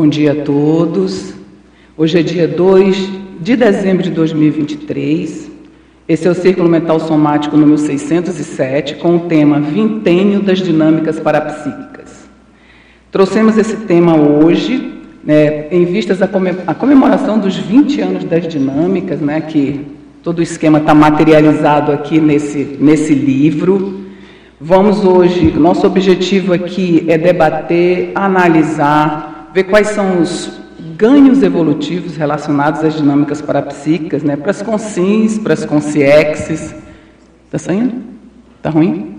Bom dia a todos. Hoje é dia 2 de dezembro de 2023. Esse é o Círculo Mental Somático número 607, com o tema Vintênio das Dinâmicas Parapsíquicas. Trouxemos esse tema hoje, né, em vistas à comemoração dos 20 anos das dinâmicas, né, que todo o esquema está materializado aqui nesse, nesse livro. Vamos hoje, nosso objetivo aqui é debater, analisar, ver quais são os ganhos evolutivos relacionados às dinâmicas parapsíquicas, né, para as consins, para as consiexes. Está saindo? Está ruim?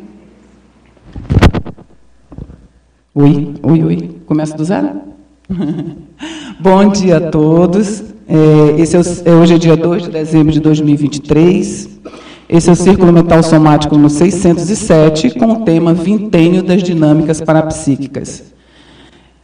Oi, oi, oi. Começa do zero? Bom dia a todos. É, esse é, é hoje é dia 2 de dezembro de 2023. Esse é o Círculo Mental Somático no 607, com o tema Vintênio das Dinâmicas Parapsíquicas.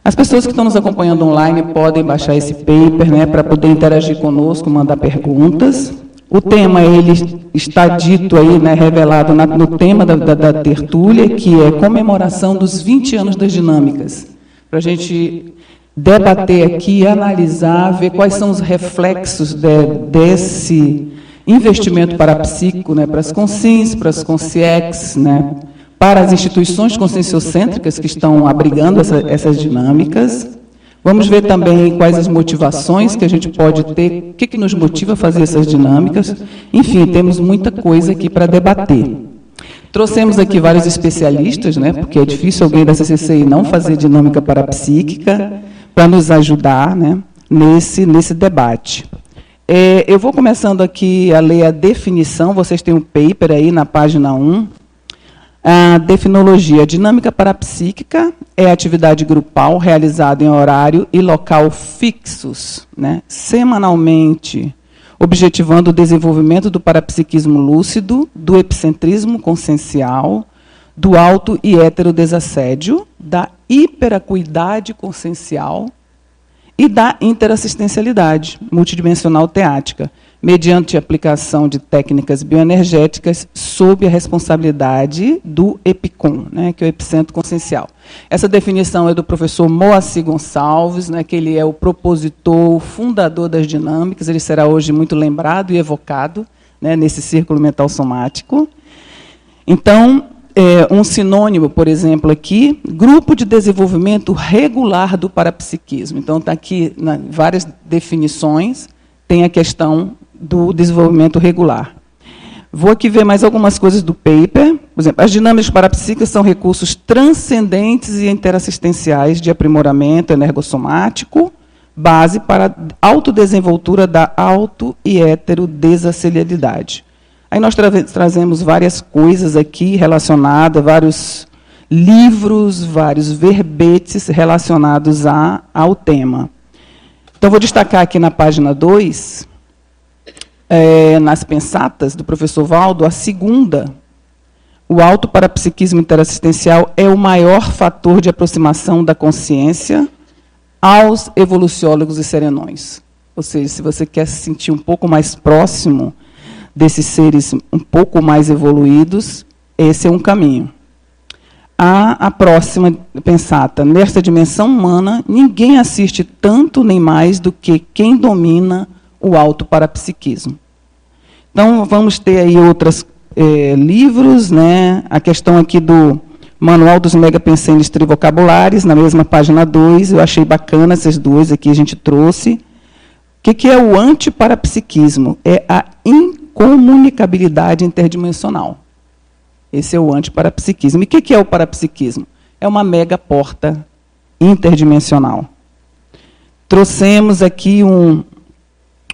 As pessoas que estão nos acompanhando online podem baixar esse paper né, para poder interagir conosco, mandar perguntas. O tema ele está dito aí, né, revelado na, no tema da, da, da, tertúlia, que é comemoração dos 20 anos das dinâmicas. Para a gente debater aqui, analisar, ver quais são os reflexos de, desse investimento parapsíquico né, para as consins, para as consciex, né, para as instituições conscienciocêntricas que estão abrigando essa, essas dinâmicas. Vamos ver também quais as motivações que a gente pode ter, o que, que nos motiva a fazer essas dinâmicas. Enfim, temos muita coisa aqui para debater. Trouxemos aqui vários especialistas, né, porque é difícil alguém da CCCI não fazer dinâmica parapsíquica, para nos ajudar né, nesse, nesse debate. É, eu vou começando aqui a ler a definição, vocês têm um paper aí na página 1. A definologia dinâmica parapsíquica é atividade grupal realizada em horário e local fixos, né, semanalmente, objetivando o desenvolvimento do parapsiquismo lúcido, do epicentrismo consciencial, do auto e heterodesassédio, da hiperacuidade consciencial e da interassistencialidade multidimensional teática, mediante aplicação de técnicas bioenergéticas sob a responsabilidade do EPICON, né, que é o epicentro consciencial. Essa definição é do professor Moacir Gonçalves, né, que ele é o propositor, o fundador das dinâmicas, ele será hoje muito lembrado e evocado né, nesse círculo mental somático. Então, é, um sinônimo, por exemplo, aqui, grupo de desenvolvimento regular do parapsiquismo. Então, está aqui várias definições, tem a questão do desenvolvimento regular. Vou aqui ver mais algumas coisas do paper. Por exemplo, as dinâmicas parapsíquicas são recursos transcendentes e interassistenciais de aprimoramento energossomático, base para a autodesenvoltura da auto e heterodesacelialidade. Aí nós tra trazemos várias coisas aqui relacionadas, vários livros, vários verbetes relacionados a, ao tema. Então, vou destacar aqui na página 2, é, nas pensatas do professor Valdo, a segunda. O alto parapsiquismo interassistencial é o maior fator de aproximação da consciência aos evoluciólogos e serenões. Ou seja, se você quer se sentir um pouco mais próximo desses seres um pouco mais evoluídos, esse é um caminho. A, a próxima pensata, nesta dimensão humana, ninguém assiste tanto nem mais do que quem domina o alto parapsiquismo. Então, vamos ter aí outros é, livros, né? a questão aqui do Manual dos Megapensênios Trivocabulares, na mesma página 2, eu achei bacana essas duas aqui, a gente trouxe. O que, que é o antiparapsiquismo? É a comunicabilidade interdimensional. Esse é o antiparapsiquismo. E o que é o parapsiquismo? É uma mega porta interdimensional. Trouxemos aqui um,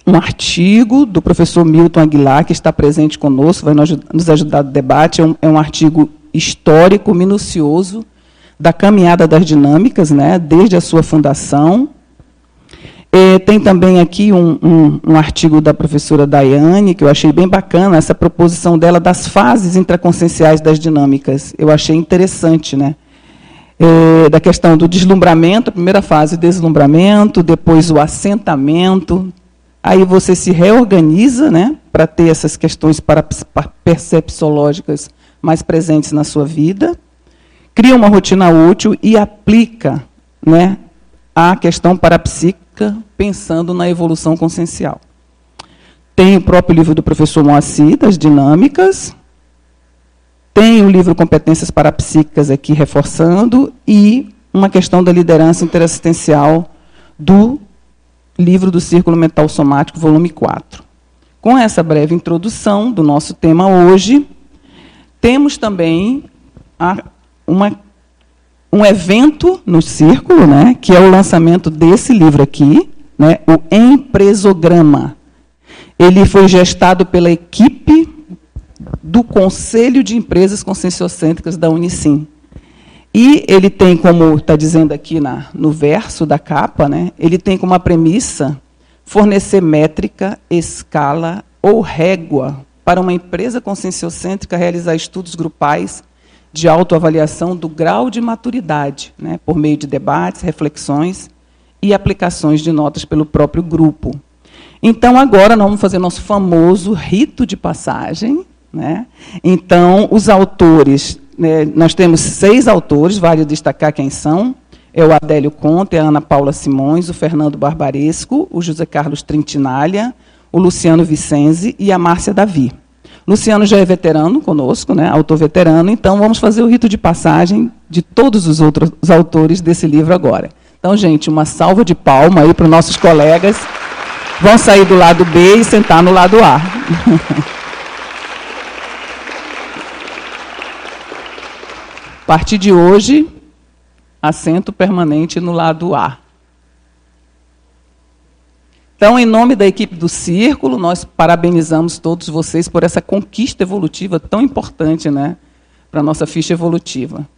um artigo do professor Milton Aguilar, que está presente conosco, vai nos ajudar no debate. É um, é um artigo histórico, minucioso, da caminhada das dinâmicas, né, desde a sua fundação é, tem também aqui um, um, um, artigo da professora Daiane, que eu achei bem bacana, essa proposição dela das fases intraconscienciais das dinâmicas. Eu achei interessante, né? É, da questão do deslumbramento, a primeira fase, deslumbramento, depois o assentamento. Aí você se reorganiza né, para ter essas questões percepsológicas mais presentes na sua vida, cria uma rotina útil e aplica né, a questão parapsíquica, pensando na evolução consciencial. Tem o próprio livro do professor Moacir, das dinâmicas. Tem o livro Competências Parapsíquicas aqui reforçando. E uma questão da liderança interassistencial do livro do Círculo Mental Somático, volume 4. Com essa breve introdução do nosso tema hoje, temos também a, uma, um evento no Círculo, né, que é o lançamento desse livro aqui, né, o Empresograma. Ele foi gestado pela equipe do Conselho de Empresas Conscienciocêntricas da Unicim. E ele tem, como está dizendo aqui na, no verso da capa, né, ele tem como premissa fornecer métrica, escala ou régua para uma empresa conscienciocêntrica realizar estudos grupais de autoavaliação do grau de maturidade, né, por meio de debates, reflexões e aplicações de notas pelo próprio grupo. Então, agora nós vamos fazer nosso famoso rito de passagem. Né? Então, os autores, né, nós temos seis autores, vale destacar quem são. É o Adélio Conte, a Ana Paula Simões, o Fernando Barbaresco, o José Carlos Trintinalha, o Luciano Vicenzi e a Márcia Davi. Luciano já é veterano conosco, né, autor veterano, então vamos fazer o rito de passagem de todos os outros os autores desse livro agora. Então, gente, uma salva de palma aí para os nossos colegas vão sair do lado B e sentar no lado A. A partir de hoje, assento permanente no lado A. Então, em nome da equipe do Círculo, nós parabenizamos todos vocês por essa conquista evolutiva tão importante né, para a nossa ficha evolutiva.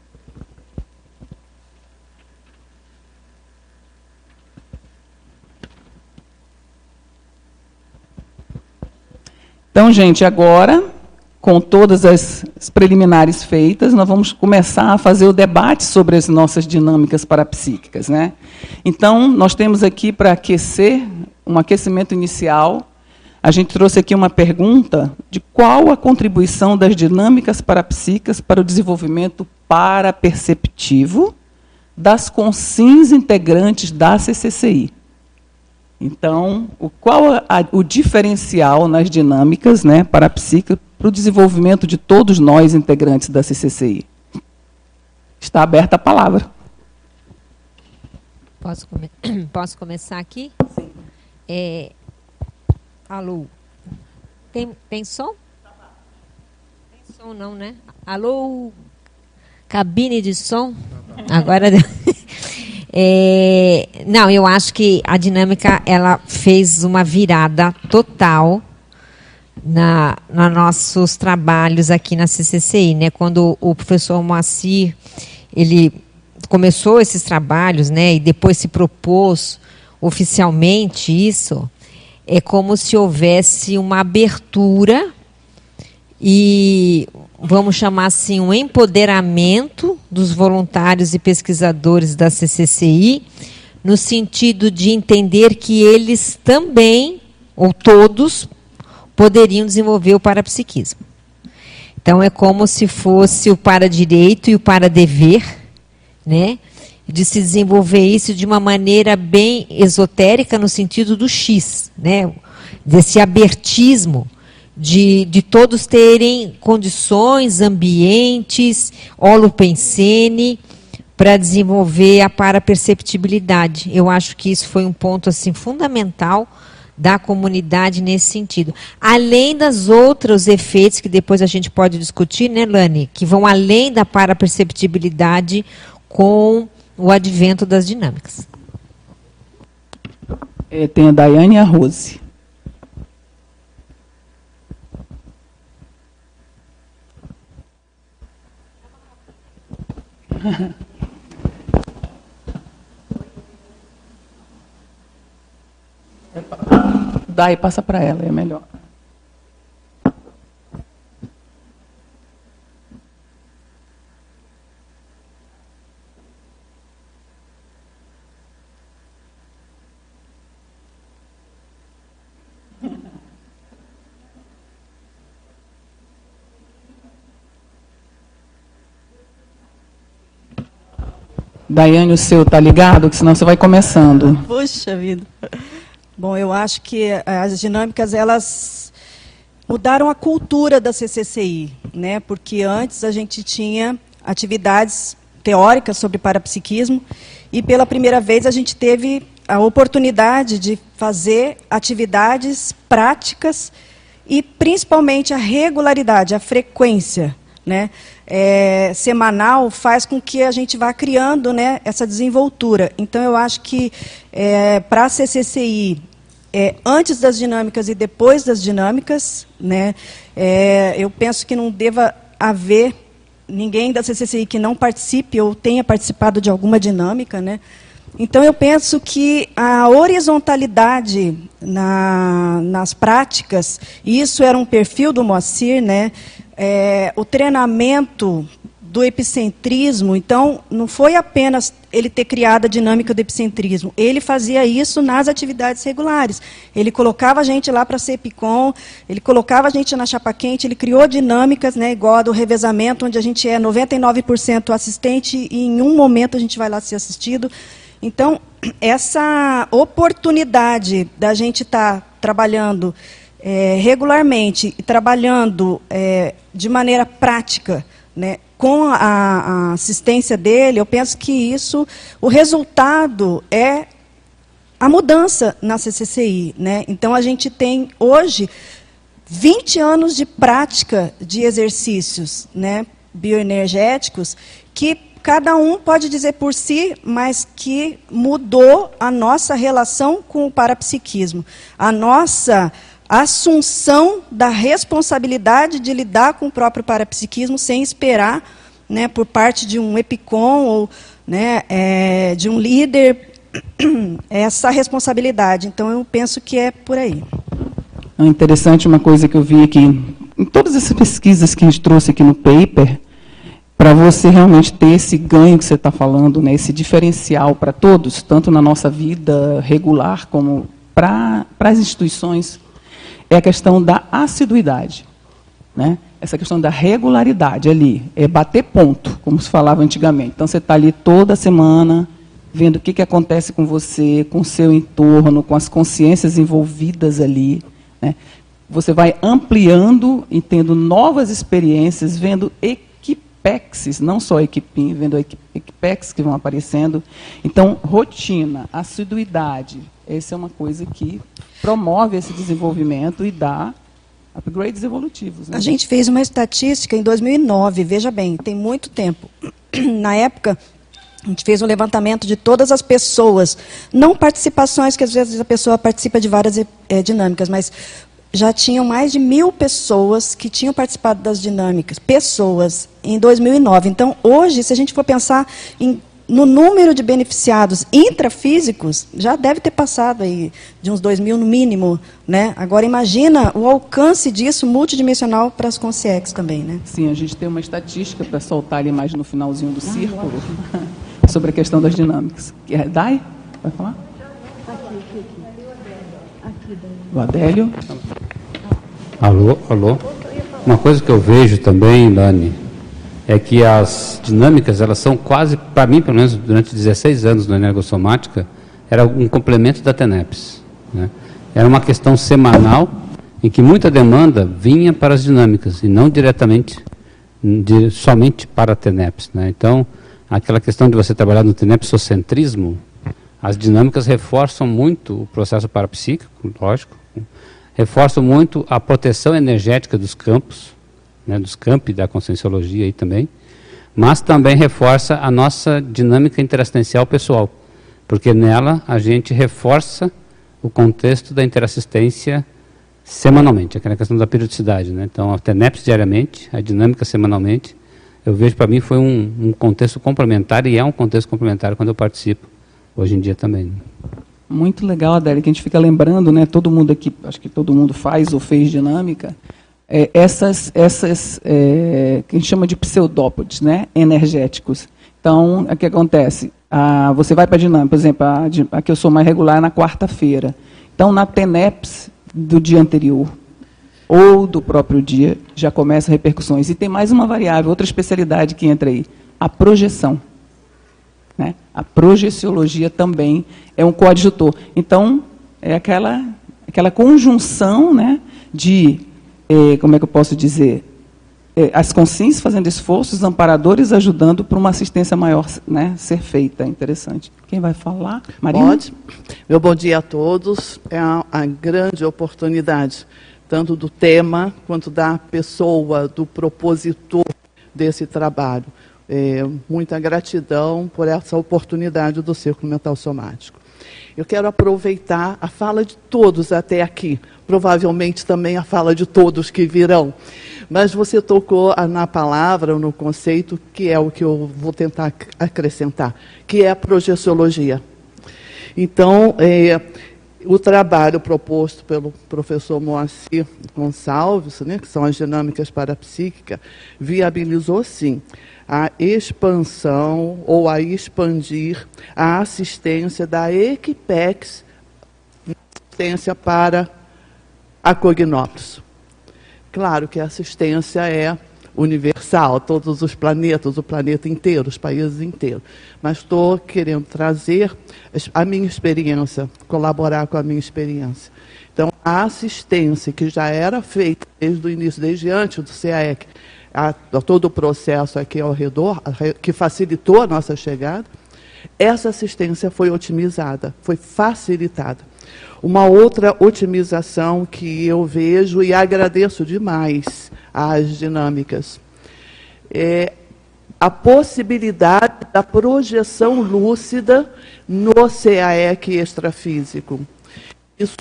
Então, gente, agora, com todas as, preliminares feitas, nós vamos começar a fazer o debate sobre as nossas dinâmicas parapsíquicas. Né? Então, nós temos aqui para aquecer, um aquecimento inicial, a gente trouxe aqui uma pergunta de qual a contribuição das dinâmicas parapsíquicas para o desenvolvimento paraperceptivo das consins integrantes da CCCI. Então, o, qual a, o diferencial nas dinâmicas né, para a psique para o desenvolvimento de todos nós integrantes da CCCI? Está aberta a palavra. Posso, come Posso começar aqui? Sim. É, alô? Tem, tem som? Tem som não, né? Alô? Cabine de som? Agora... É, não, eu acho que a dinâmica ela fez uma virada total na, na nossos trabalhos aqui na CCCI, né? Quando o professor Moacir ele começou esses trabalhos, né? E depois se propôs oficialmente isso, é como se houvesse uma abertura e vamos chamar assim, um empoderamento dos voluntários e pesquisadores da CCCI, no sentido de entender que eles também, ou todos, poderiam desenvolver o parapsiquismo. Então é como se fosse o para-direito e o para-dever, né? de se desenvolver isso de uma maneira bem esotérica no sentido do X, né? desse abertismo de, de todos terem condições, ambientes, holopensene, para desenvolver a paraperceptibilidade. Eu acho que isso foi um ponto assim fundamental da comunidade nesse sentido. Além das outros efeitos que depois a gente pode discutir, né, Lani, que vão além da paraperceptibilidade com o advento das dinâmicas. É, tem a Daiane e a Rose. E passa para ela, é melhor. Daiane, o seu tá ligado? Que senão você vai começando. Puxa vida. Bom, eu acho que eh, as dinâmicas, elas mudaram a cultura da CCCI, né? Porque antes a gente tinha atividades teóricas sobre parapsiquismo e pela primeira vez a gente teve a oportunidade de fazer atividades práticas e principalmente a regularidade, a frequência, né? É, semanal faz com que a gente vá criando né, essa desenvoltura. Então, eu acho que é, para a CCCI, é, antes das dinâmicas e depois das dinâmicas, né, é, eu penso que não deva haver ninguém da CCCI que não participe ou tenha participado de alguma dinâmica, né? Então, eu penso que a horizontalidade na, nas práticas, e isso era um perfil do Moacir, né? É, o treinamento do epicentrismo, então, não foi apenas ele ter criado a dinâmica do epicentrismo, ele fazia isso nas atividades regulares. Ele colocava a gente lá para ser epicom, ele colocava a gente na chapa quente, ele criou dinâmicas, né, igual a do revezamento, onde a gente é 99% assistente e em um momento a gente vai lá ser assistido. Então, essa oportunidade da gente estar tá trabalhando é, regularmente trabalhando é, de maneira prática, né, com a, a, assistência dele, eu penso que isso, o resultado é a mudança na CCCI. Né? Então, a gente tem hoje 20 anos de prática de exercícios né, bioenergéticos que cada um pode dizer por si, mas que mudou a nossa relação com o parapsiquismo, a nossa assunção da responsabilidade de lidar com o próprio parapsiquismo sem esperar, né, por parte de um epicom ou né, é, de um líder essa responsabilidade. Então eu penso que é por aí. É interessante uma coisa que eu vi aqui em todas essas pesquisas que a gente trouxe aqui no paper para você realmente ter esse ganho que você está falando, né, esse diferencial para todos, tanto na nossa vida regular como para as instituições, é a questão da assiduidade. Né? Essa questão da regularidade ali, é bater ponto, como se falava antigamente. Então, você está ali toda semana, vendo o que, que acontece com você, com o seu entorno, com as consciências envolvidas ali. Né? Você vai ampliando e tendo novas experiências, vendo equipex, não só equipim, vendo equipex que vão aparecendo. Então, rotina, assiduidade, essa é uma coisa que promove esse desenvolvimento e dá upgrades evolutivos. Né? A gente fez uma estatística em 2009, veja bem, tem muito tempo. Na época, a gente fez um levantamento de todas as pessoas, não participações, que às vezes a pessoa participa de várias é, dinâmicas, mas já tinham mais de mil pessoas que tinham participado das dinâmicas, pessoas, em 2009. Então, hoje, se a gente for pensar em, no número de beneficiados intrafísicos, já deve ter passado aí de uns 2 mil no mínimo. Né? Agora, imagina o alcance disso multidimensional para as consciex também. Né? Sim, a gente tem uma estatística para soltar ali mais no finalzinho do círculo sobre a questão das dinâmicas. Dai? Vai falar? O Adélio. Alô, alô. Uma coisa que eu vejo também, Dani, é que as dinâmicas, elas são quase, para mim, pelo menos durante 16 anos na energossomática, era um complemento da TENEPS. Né? Era uma questão semanal em que muita demanda vinha para as dinâmicas e não diretamente, de, somente para a TENEPS. Né? Então, aquela questão de você trabalhar no tenepsocentrismo, as dinâmicas reforçam muito o processo parapsíquico, lógico, reforçam muito a proteção energética dos campos, né, dos campi da conscienciologia aí também, mas também reforça a nossa dinâmica interassistencial pessoal, porque nela a gente reforça o contexto da interassistência semanalmente, aquela questão da periodicidade. Né? Então, a TENEPS diariamente, a dinâmica semanalmente, eu vejo para mim foi um, um, contexto complementar e é um contexto complementar quando eu participo, hoje em dia também. Né? Muito legal, Adélia, que a gente fica lembrando, né, todo mundo aqui, acho que todo mundo faz ou fez dinâmica, é, essas, essas é, que a gente chama de pseudópodes, né, energéticos. Então, o que acontece? Ah, você vai para a dinâmica, por exemplo, a, a, que eu sou mais regular é na quarta-feira. Então, na TENEPS do dia anterior, ou do próprio dia, já começa repercussões. E tem mais uma variável, outra especialidade que entra aí, a projeção. Né? A projeciologia também é um coadjutor. Então, é aquela, aquela conjunção né, de, eh, como é que eu posso dizer, eh, as consciências fazendo esforços, os amparadores ajudando para uma assistência maior né, ser feita. Interessante. Quem vai falar? Marina? Pode. Meu bom dia a todos. É uma grande oportunidade, tanto do tema quanto da pessoa, do propositor desse trabalho. É, muita gratidão por essa oportunidade do Círculo Mental Somático. Eu quero aproveitar a fala de todos até aqui, provavelmente também a fala de todos que virão. Mas você tocou na palavra, no conceito, que é o que eu vou tentar acrescentar, que é a projeciologia. Então, é, o trabalho proposto pelo professor Moacir Gonçalves, né, que são as dinâmicas parapsíquicas, viabilizou sim a expansão ou a expandir a assistência da Equipex, assistência para a Cognópolis. Claro que a assistência é universal, todos os planetas, o planeta inteiro, os países inteiros. Mas estou querendo trazer a minha experiência, colaborar com a minha experiência. Então, a assistência que já era feita desde o início, desde antes do CAEC, a, a todo o processo aqui ao redor, que facilitou a nossa chegada, essa assistência foi otimizada, foi facilitada. Uma outra otimização que eu vejo e agradeço demais às dinâmicas é a possibilidade da projeção lúcida no CAEC extrafísico. Isso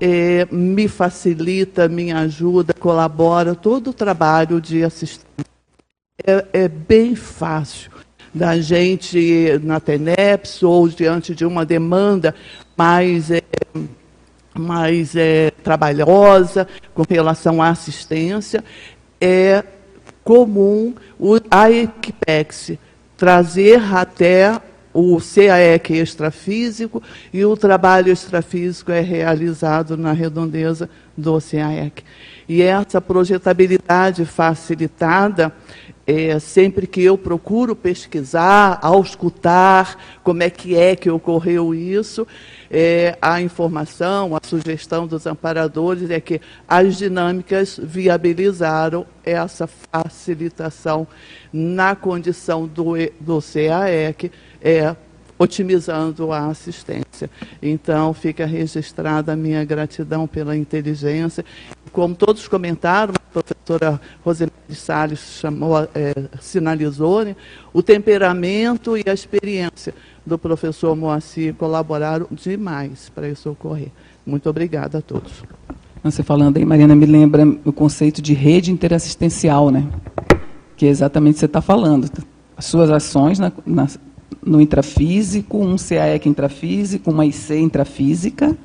é, me facilita, me ajuda, colabora todo o trabalho de assistência. É, é bem fácil da gente na TENEPS ou diante de uma demanda mais, é, mais é, trabalhosa com relação à assistência, é comum a Equipex trazer até o CAEC extrafísico e o trabalho extrafísico é realizado na redondeza do CAEC. E essa projetabilidade facilitada, é, sempre que eu procuro pesquisar, auscultar como é que é que ocorreu isso, é, a informação, a sugestão dos amparadores é que as dinâmicas viabilizaram essa facilitação na condição do, do CAEC, é, otimizando a assistência. Então, fica registrada a minha gratidão pela inteligência. Como todos comentaram, a professora Rosemary Salles chamou, é, sinalizou, né, o temperamento e a experiência do professor Moacir colaboraram demais para isso ocorrer. Muito obrigada a todos. Você falando aí, Mariana, me lembra o conceito de rede interassistencial, né? Que é exatamente o que você está falando. As suas ações na, na no intrafísico, um CAEC intrafísico, uma IC intrafísica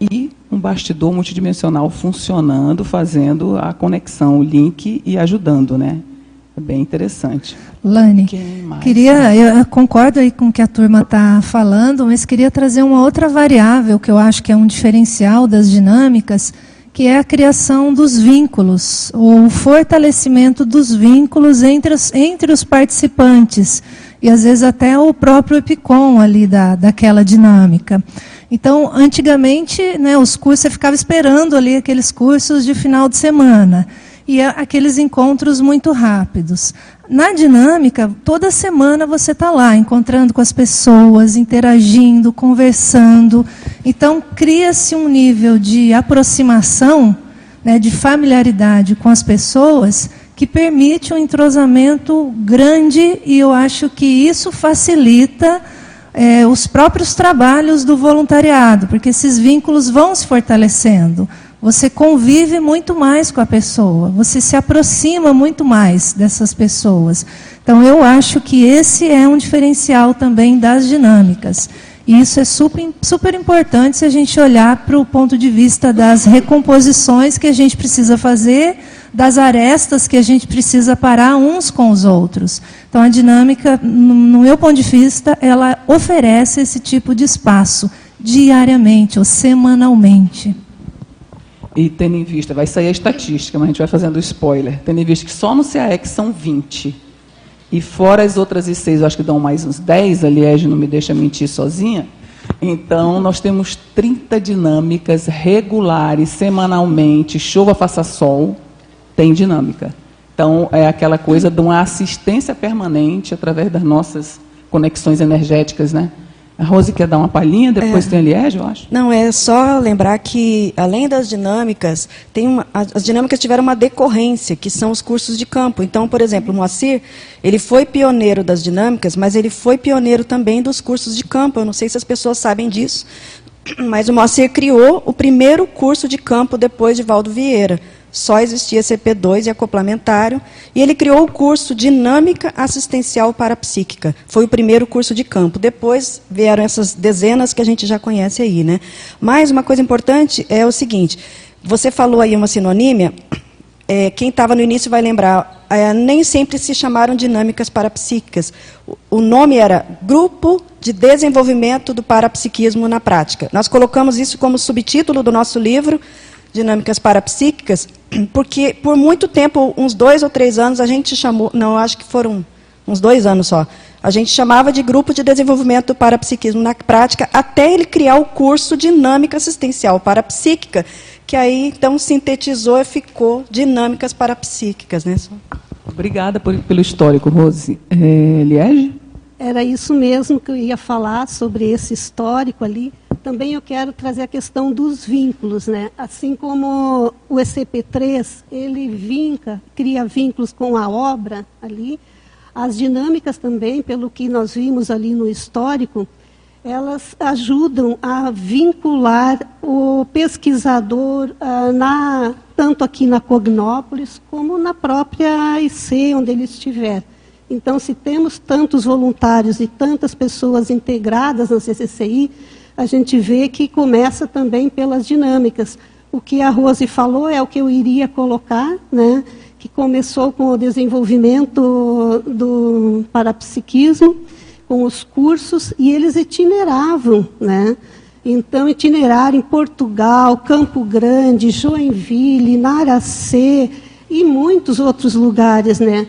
e um bastidor multidimensional funcionando, fazendo a conexão, o link e ajudando, né? É bem interessante. Lani, queria, eu concordo aí com o que a turma está falando, mas queria trazer uma outra variável que eu acho que é um diferencial das dinâmicas, que é a criação dos vínculos, ou o fortalecimento dos vínculos entre os, entre os participantes e às vezes até o próprio EPICOM ali da, daquela dinâmica. Então, antigamente, né, os cursos, você ficava esperando ali aqueles cursos de final de semana. E aqueles encontros muito rápidos. Na dinâmica, toda semana você está lá, encontrando com as pessoas, interagindo, conversando. Então, cria-se um nível de aproximação, né, de familiaridade com as pessoas, que permite um entrosamento grande e eu acho que isso facilita é, os próprios trabalhos do voluntariado, porque esses vínculos vão se fortalecendo. Você convive muito mais com a pessoa, você se aproxima muito mais dessas pessoas. Então, eu acho que esse é um diferencial também das dinâmicas. E isso é super, super importante se a gente olhar para o ponto de vista das recomposições que a gente precisa fazer das arestas que a gente precisa parar uns com os outros. Então, a dinâmica, no meu ponto de vista, ela oferece esse tipo de espaço diariamente ou semanalmente. E tendo em vista, vai sair a estatística, mas a gente vai fazendo spoiler, tendo em vista que só no CAEX são 20. e fora as outras seis, eu acho que dão mais uns 10, a Liege não me deixa mentir sozinha. Então, nós temos 30 dinâmicas regulares, semanalmente, chova, faça sol, tem dinâmica. Então, é aquela coisa de uma assistência permanente através das nossas conexões energéticas, né? A Rose quer dar uma palhinha, depois é. tem a Liege, eu acho. Não, é só lembrar que, além das dinâmicas, tem uma, as dinâmicas tiveram uma decorrência, que são os cursos de campo. Então, por exemplo, o Moacir, ele foi pioneiro das dinâmicas, mas ele foi pioneiro também dos cursos de campo. Eu não sei se as pessoas sabem disso, mas o Moacir criou o primeiro curso de campo depois de Valdo Vieira só existia CP2 e acoplamentário, e ele criou o curso Dinâmica Assistencial Parapsíquica. Foi o primeiro curso de campo. Depois vieram essas dezenas que a gente já conhece aí. Né? Mas uma coisa importante é o seguinte: você falou aí uma sinonímia, é, quem estava no início vai lembrar, é, nem sempre se chamaram dinâmicas parapsíquicas. O, o nome era Grupo de Desenvolvimento do Parapsiquismo na Prática. Nós colocamos isso como subtítulo do nosso livro, dinâmicas parapsíquicas, porque por muito tempo, uns dois ou três anos, a gente chamou, não, acho que foram uns dois anos só, a gente chamava de Grupo de Desenvolvimento do Parapsiquismo na Prática, até ele criar o curso Dinâmica Assistencial Parapsíquica, que aí então sintetizou e ficou Dinâmicas Parapsíquicas. Né? Obrigada por, pelo histórico, Rose. É, Liege? Era isso mesmo que eu ia falar sobre esse histórico ali. Também eu quero trazer a questão dos vínculos, né? Assim como o ECP3, ele vinca, cria vínculos com a obra ali, as dinâmicas também, pelo que nós vimos ali no histórico, elas ajudam a vincular o pesquisador uh, na, tanto aqui na Cognópolis como na própria IC, onde ele estiver. Então, se temos tantos voluntários e tantas pessoas integradas na CCCI, a gente vê que começa também pelas dinâmicas. O que a Rose falou é o que eu iria colocar, né? que começou com o desenvolvimento do parapsiquismo, com os cursos, e eles itineravam. Né? Então, itineraram em Portugal, Campo Grande, Joinville, Naracê e muitos outros lugares. Né?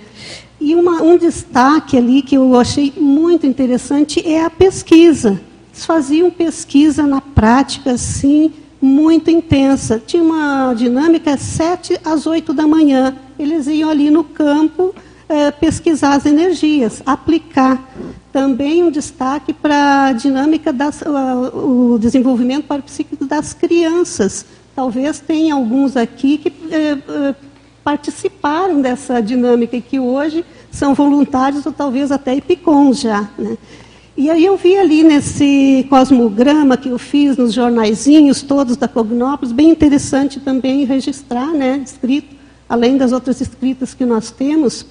E uma, um destaque ali que eu achei muito interessante é a pesquisa. Eles faziam pesquisa na prática, assim, muito intensa. Tinha uma dinâmica sete às oito da manhã. Eles iam ali no campo é, pesquisar as energias, aplicar. Também um destaque para a dinâmica das, uh, o desenvolvimento parapsíquico das crianças. Talvez tenha alguns aqui que é, é, participaram dessa dinâmica e que hoje são voluntários ou talvez até ipicons já. Né? E aí eu vi ali nesse cosmograma que eu fiz nos jornaizinhos todos da Cognópolis, bem interessante também registrar, né, escrito, além das outras escritas que nós temos.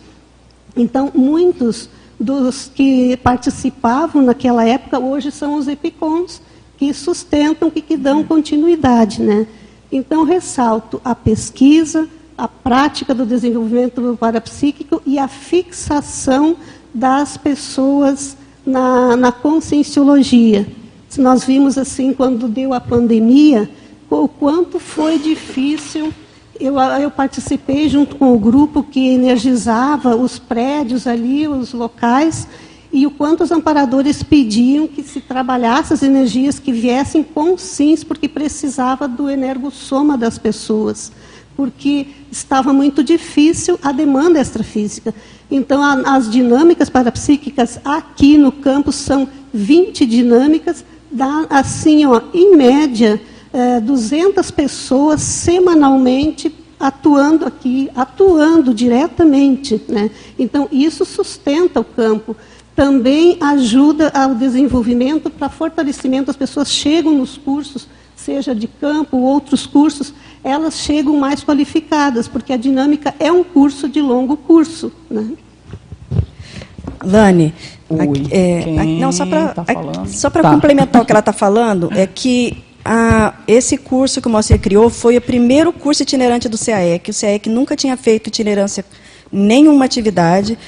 Então, muitos dos que participavam naquela época hoje são os epicons, que sustentam, que, que dão continuidade. Né? Então, ressalto a pesquisa, a prática do desenvolvimento parapsíquico e a fixação das pessoas na, na conscienciologia. Nós vimos assim, quando deu a pandemia, o quanto foi difícil. Eu, eu participei junto com o grupo que energizava os prédios ali, os locais, e o quanto os amparadores pediam que se trabalhasse as energias que viessem com SINS, porque precisava do energossoma das pessoas porque estava muito difícil a demanda extrafísica. Então, a, as dinâmicas parapsíquicas aqui no campus são 20 dinâmicas, dá, assim, ó, em média, é, 200 pessoas semanalmente atuando aqui, atuando diretamente. Né? Então, isso sustenta o campo. Também ajuda ao desenvolvimento para fortalecimento. As pessoas chegam nos cursos, seja de campo ou outros cursos, elas chegam mais qualificadas, porque a dinâmica é um curso de longo curso. Né? Lani, é, não, só para tá só para tá. complementar o que ela está falando, é que a, esse curso que o Moacir criou foi o primeiro curso itinerante do CAEC. O CAEC nunca tinha feito itinerância nenhuma atividade.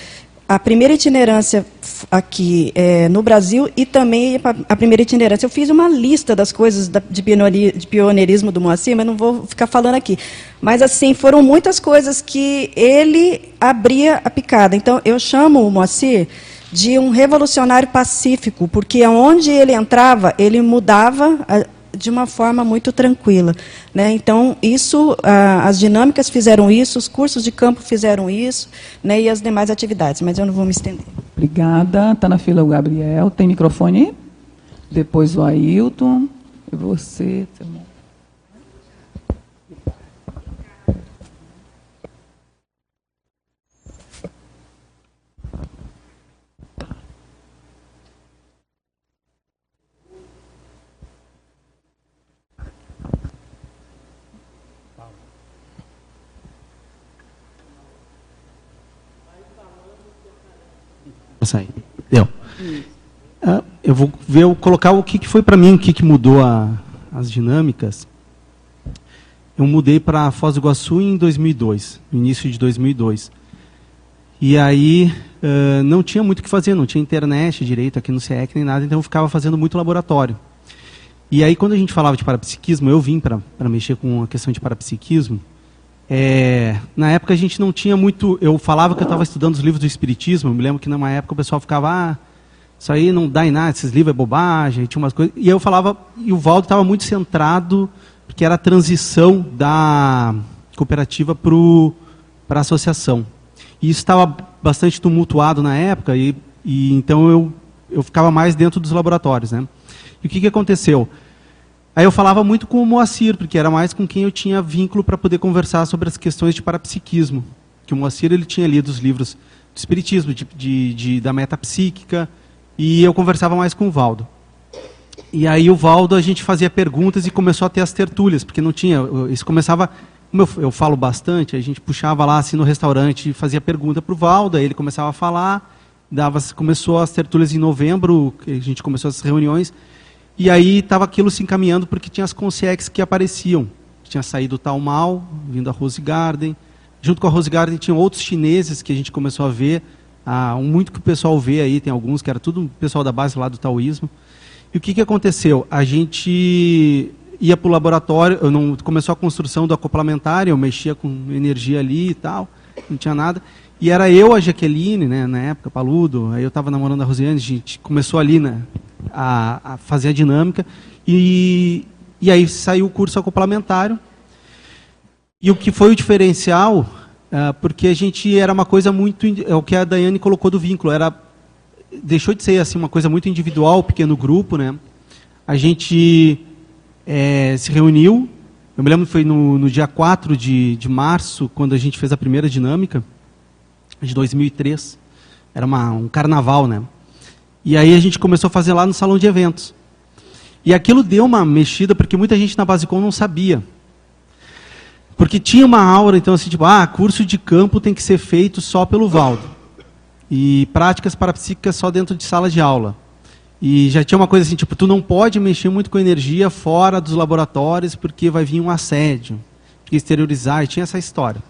A primeira itinerância aqui é, no Brasil e também a primeira itinerância. Eu fiz uma lista das coisas de pioneirismo do Moacir, mas não vou ficar falando aqui. Mas, assim, foram muitas coisas que ele abria a picada. Então, eu chamo o Moacir de um revolucionário pacífico, porque onde ele entrava, ele mudava de uma forma muito tranquila. Né? Então, isso, as dinâmicas fizeram isso, os cursos de campo fizeram isso, né? e as demais atividades, mas eu não vou me estender. Obrigada. Está na fila o Gabriel. Tem microfone? Depois o Ailton. E você, seu sair. Deu. Uh, eu vou ver, eu colocar o que, que foi para mim, o que, que mudou a, as dinâmicas. Eu mudei para Foz do Iguaçu em 2002, no início de 2002. E aí uh, não tinha muito o que fazer, não tinha internet direito aqui no CIEC nem nada, então eu ficava fazendo muito laboratório. E aí quando a gente falava de parapsiquismo, eu vim para mexer com a questão de parapsiquismo, é, na época a gente não tinha muito. Eu falava que eu estava estudando os livros do Espiritismo. Eu me lembro que numa época o pessoal ficava, ah, isso aí não dá em nada, esses livros é bobagem, tinha umas coisas. E eu falava, e o Valdo estava muito centrado, porque era a transição da cooperativa para a associação. E isso estava bastante tumultuado na época, e, e então eu, eu ficava mais dentro dos laboratórios. Né? E o que, que aconteceu? Aí eu falava muito com o Moacir, porque era mais com quem eu tinha vínculo para poder conversar sobre as questões de parapsiquismo. Que o Moacir ele tinha lido os livros do Espiritismo, de, de, de, da metapsíquica, e eu conversava mais com o Valdo. E aí o Valdo, a gente fazia perguntas e começou a ter as tertúlias, porque não tinha, isso começava, como eu, eu falo bastante, a gente puxava lá assim no restaurante e fazia pergunta para o Valdo, aí ele começava a falar, dava, começou as tertúlias em novembro, a gente começou as reuniões, e aí estava aquilo se encaminhando porque tinha as consiex que apareciam. Tinha saído Tal Mal, vindo a Rose Garden. Junto com a Rose Garden tinham outros chineses que a gente começou a ver. Ah, muito que o pessoal vê aí, tem alguns que era tudo pessoal da base lá do taoísmo. E o que, que aconteceu? A gente ia para o laboratório, não, começou a construção do acoplamentário, eu mexia com energia ali e tal, não tinha nada. E era eu, a Jaqueline, né, na época, Paludo, aí eu estava namorando a Rosiane, a gente começou ali né, a, a fazer a dinâmica, e, e aí saiu o curso acoplamentário. E o que foi o diferencial, uh, porque a gente era uma coisa muito, é o que a Daiane colocou do vínculo, era deixou de ser assim uma coisa muito individual, pequeno grupo, né? A gente é, se reuniu, eu me lembro que foi no, no dia 4 de, de março, quando a gente fez a primeira dinâmica, de 2003. Era uma, um carnaval, né? E aí a gente começou a fazer lá no salão de eventos. E aquilo deu uma mexida, porque muita gente na Basicom não sabia. Porque tinha uma aura, então, assim, tipo, ah, curso de campo tem que ser feito só pelo Valdo. E práticas parapsíquicas só dentro de sala de aula. E já tinha uma coisa assim, tipo, tu não pode mexer muito com energia fora dos laboratórios, porque vai vir um assédio, exteriorizar, e tinha essa história.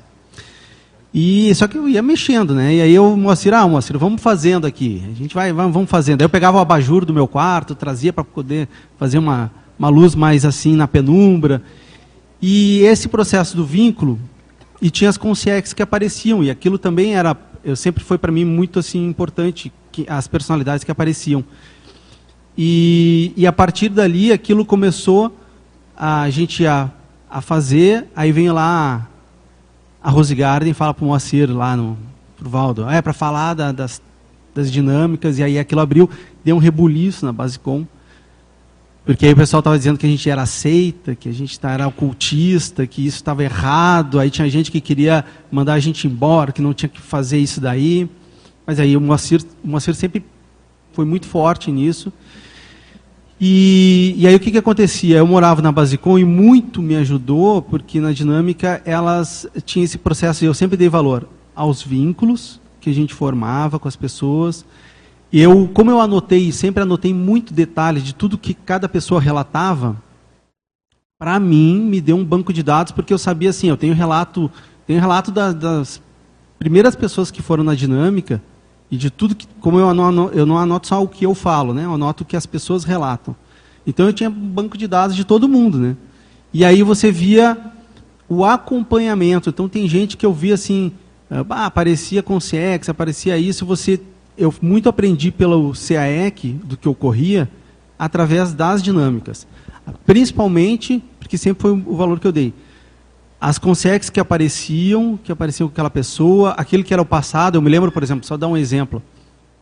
E só que eu ia mexendo, né? E aí eu, Moacir, ah, Moacir, vamos fazendo aqui. A gente vai, vamos fazendo. Aí eu pegava o abajur do meu quarto, trazia para poder fazer uma, uma luz mais assim na penumbra. E esse processo do vínculo, e tinha as consciex que apareciam, e aquilo também era, eu sempre foi para mim muito assim importante, que, as personalidades que apareciam. E, e a partir dali aquilo começou a, a gente a, a fazer, aí vem lá a Rose Garden fala para o Moacir lá no pro Valdo, ah, é para falar da, das, das dinâmicas, e aí aquilo abriu, deu um rebuliço na Basecom, porque aí o pessoal estava dizendo que a gente era seita, que a gente era ocultista, que isso estava errado, aí tinha gente que queria mandar a gente embora, que não tinha que fazer isso daí, mas aí o Moacir, o Moacir sempre foi muito forte nisso, e, e, aí o que, que acontecia? Eu morava na Basicom e muito me ajudou, porque na dinâmica elas tinham esse processo, e eu sempre dei valor aos vínculos que a gente formava com as pessoas. Eu, como eu anotei, sempre anotei muito detalhes de tudo que cada pessoa relatava, para mim me deu um banco de dados, porque eu sabia assim, eu tenho relato, tenho relato das primeiras pessoas que foram na dinâmica, E de tudo que, como eu eu não anoto só o que eu falo, né? Eu anoto o que as pessoas relatam. Então eu tinha um banco de dados de todo mundo, né? E aí você via o acompanhamento. Então tem gente que eu via assim, ah, aparecia com CX, aparecia isso, você eu muito aprendi pelo CAEC do que ocorria através das dinâmicas. Principalmente, porque sempre foi o valor que eu dei. As consex que apareciam, que apareciam com aquela pessoa, aquele que era o passado, eu me lembro, por exemplo, só dar um exemplo.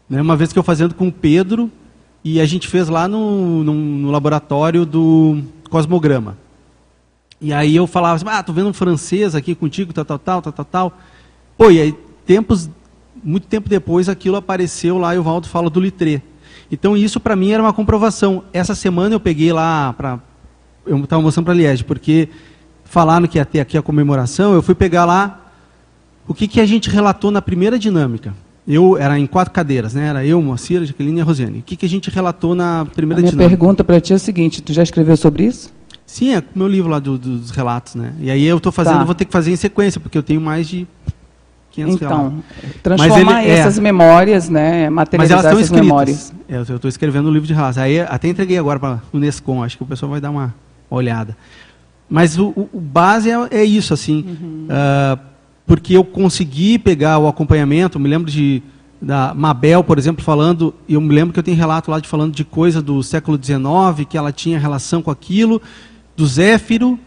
Né, uma vez que eu fazendo com o Pedro, e a gente fez lá no, no, no laboratório do Cosmograma. E aí eu falava assim, ah, tô vendo um francês aqui contigo, tal, tal, tal, tal, tal, tal. Pô, e aí, tempos, muito tempo depois, aquilo apareceu lá e o Valdo fala do Litré. Então isso para mim era uma comprovação. Essa semana eu peguei lá para eu estava mostrando para a Liege, porque falaram que ia ter aqui a comemoração, eu fui pegar lá o que, que a gente relatou na primeira dinâmica. Eu era em quatro cadeiras, né? Era eu, Moacir, Jaqueline e a Rosiane. O que, que a gente relatou na primeira a minha dinâmica? pergunta para ti é a seguinte: tu já escreveu sobre isso? Sim, é meu livro lá do, dos relatos, né? E aí eu estou fazendo, tá. vou ter que fazer em sequência, porque eu tenho mais de 500 então, transformar ele, é. essas é, memórias, né, materializar essas escritas. memórias. É, eu estou escrevendo o um livro de raça. Aí até entreguei agora para o Nescom, acho que o pessoal vai dar uma olhada. Mas o, o base é, é, isso, assim, uhum. uh, porque eu consegui pegar o acompanhamento, me lembro de da Mabel, por exemplo, falando, eu me lembro que eu tenho relato lá de falando de coisa do século XIX, que ela tinha relação com aquilo, do Zéfiro,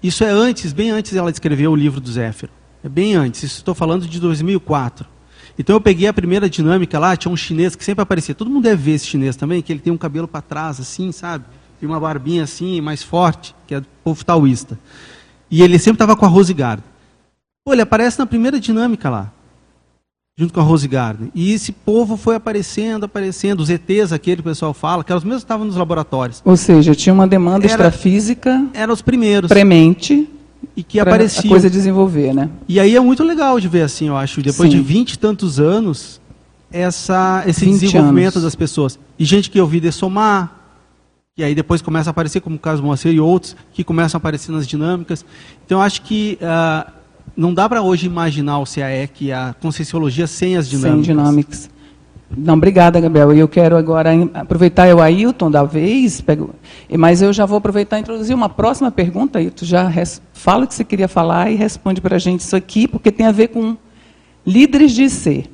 isso é antes, bem antes ela escrever o livro do Zéfiro. É bem antes, estou falando de 2004. Então eu peguei a primeira dinâmica lá, tinha um chinês que sempre aparecia. Todo mundo deve ver esse chinês também, que ele tem um cabelo para trás, assim, sabe? E uma barbinha assim, mais forte, que é do povo taoísta. E ele sempre estava com a Rose Garden. Pô, ele aparece na primeira dinâmica lá, junto com a Rose Garden. E esse povo foi aparecendo, aparecendo. Os ETs, aquele que o pessoal fala, que eles mesmos estavam nos laboratórios. Ou seja, tinha uma demanda era, extrafísica. Eram os primeiros. Premente e que aparecia. Coisa desenvolver, né? E aí é muito legal de ver assim, eu acho, depois Sim. de vinte e tantos anos, essa, esse desenvolvimento anos. das pessoas. E gente que eu vi dessomar, e aí depois começa a aparecer, como o caso Moacir e outros, que começam a aparecer nas dinâmicas. Então acho que uh, não dá para hoje imaginar o CAEC, a Conscienciologia, sem as dinâmicas. Sem dinâmicas. Não, obrigada, Gabriel. E eu quero agora aproveitar o Ailton da vez, pego, mas eu já vou aproveitar e introduzir uma próxima pergunta, Ailton. Já res, fala o que você queria falar e responde para a gente isso aqui, porque tem a ver com líderes de ser.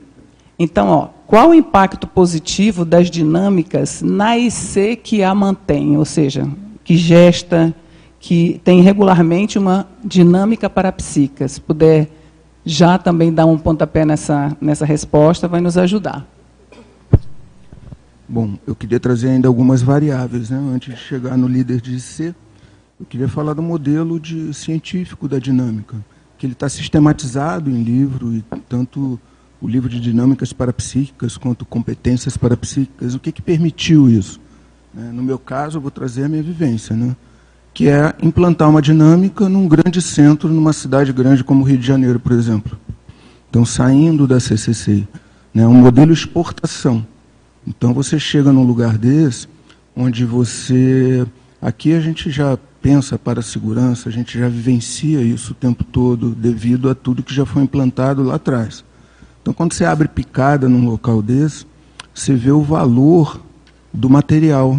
Então, ó, qual o impacto positivo das dinâmicas na IC que a mantém, ou seja, que gesta, que tem regularmente uma dinâmica parapsíquica? Se puder já também dar um pontapé nessa, nessa resposta, vai nos ajudar. Bom, eu queria trazer ainda algumas variáveis, né? antes de chegar no líder de C. Eu queria falar do modelo de, científico da dinâmica, que ele está sistematizado em livro, e tanto o livro de dinâmicas parapsíquicas quanto competências parapsíquicas. O que, que permitiu isso? É, no meu caso, eu vou trazer a minha vivência, né? que é implantar uma dinâmica num grande centro, numa cidade grande como Rio de Janeiro, por exemplo. Então, saindo da CCC, né? um modelo exportação. Então você chega num lugar desse, onde você. Aqui a gente já pensa para a segurança, a gente já vivencia isso o tempo todo, devido a tudo que já foi implantado lá atrás. Então, quando você abre picada num local desse, você vê o valor do material,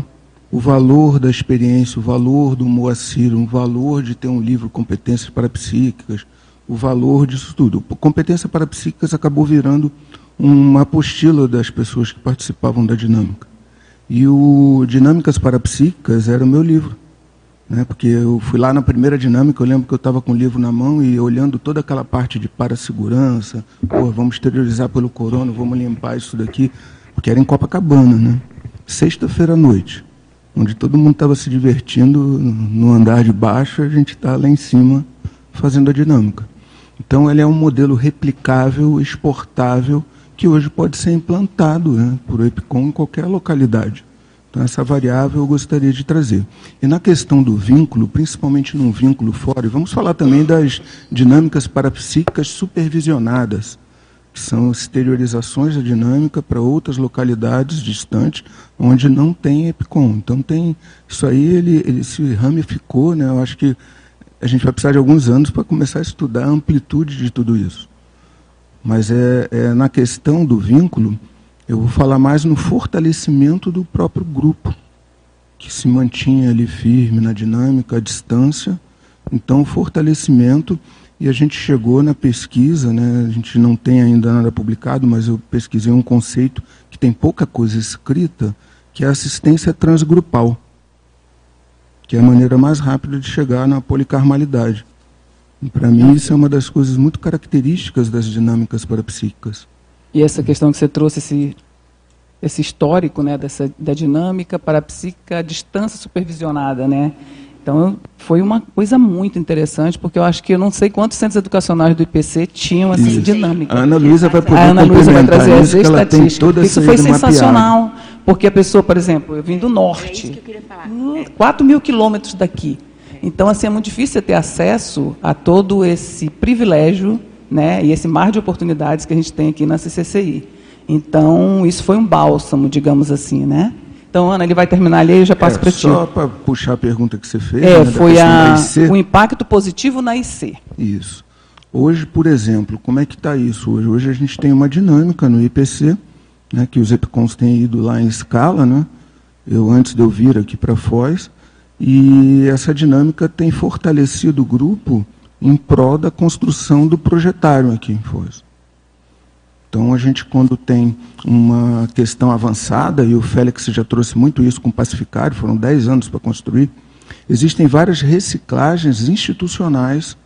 o valor da experiência, o valor do Moacir, o valor de ter um livro Competências Parapsíquicas, o valor disso tudo. Competências Parapsíquicas acabou virando uma apostila das pessoas que participavam da dinâmica. E o Dinâmicas Parapsíquicas era o meu livro. Né? Porque eu fui lá na primeira dinâmica, eu lembro que eu estava com o livro na mão e olhando toda aquela parte de parasegurança, pô, vamos exteriorizar pelo corona, vamos limpar isso daqui, porque era em Copacabana, né? Sexta-feira à noite, onde todo mundo estava se divertindo no andar de baixo, a gente está lá em cima fazendo a dinâmica. Então, ele é um modelo replicável, exportável, que hoje pode ser implantado né, por EPCOM em qualquer localidade. Então, essa variável eu gostaria de trazer. E na questão do vínculo, principalmente num vínculo fora, e vamos falar também das dinâmicas parapsíquicas supervisionadas, que são exteriorizações da dinâmica para outras localidades distantes, onde não tem EPCOM. Então, tem isso aí, ele, ele se ramificou, né? eu acho que a gente vai precisar de alguns anos para começar a estudar a amplitude de tudo isso. Mas é, é na questão do vínculo, eu vou falar mais no fortalecimento do próprio grupo, que se mantinha ali firme na dinâmica, à distância. Então, fortalecimento, e a gente chegou na pesquisa, né, a gente não tem ainda nada publicado, mas eu pesquisei um conceito que tem pouca coisa escrita, que é assistência transgrupal, que é a maneira mais rápida de chegar na policarmalidade. Para mim, isso é uma das coisas muito características das dinâmicas parapsíquicas. E essa questão que você trouxe, esse, esse histórico né, dessa, da dinâmica parapsíquica à distância supervisionada, né? Então, foi uma coisa muito interessante, porque eu acho que eu não sei quantos centros educacionais do IPC tinham essa Sim. dinâmica. A Ana Luísa vai poder A Ana Luísa vai trazer as estatísticas. Isso foi sensacional, mapeado. porque a pessoa, por exemplo, eu vim do norte, é 4 mil quilômetros daqui. Então, assim, é muito difícil ter acesso a todo esse privilégio né, e esse mar de oportunidades que a gente tem aqui na CCCI. Então, isso foi um bálsamo, digamos assim, né? Então, Ana, ele vai terminar ali e eu já passo é, para ti. Só para puxar a pergunta que você fez. É, né, foi a, o impacto positivo na IC. Isso. Hoje, por exemplo, como é que está isso hoje? Hoje a gente tem uma dinâmica no IPC, né, que os EPCONs têm ido lá em escala, né? Eu, antes de eu vir aqui para Foz, e essa dinâmica tem fortalecido o grupo em prol da construção do projetário aqui em Foz. Então, a gente, quando tem uma questão avançada, e o Félix já trouxe muito isso com o Pacificário, foram 10 anos para construir, existem várias reciclagens institucionais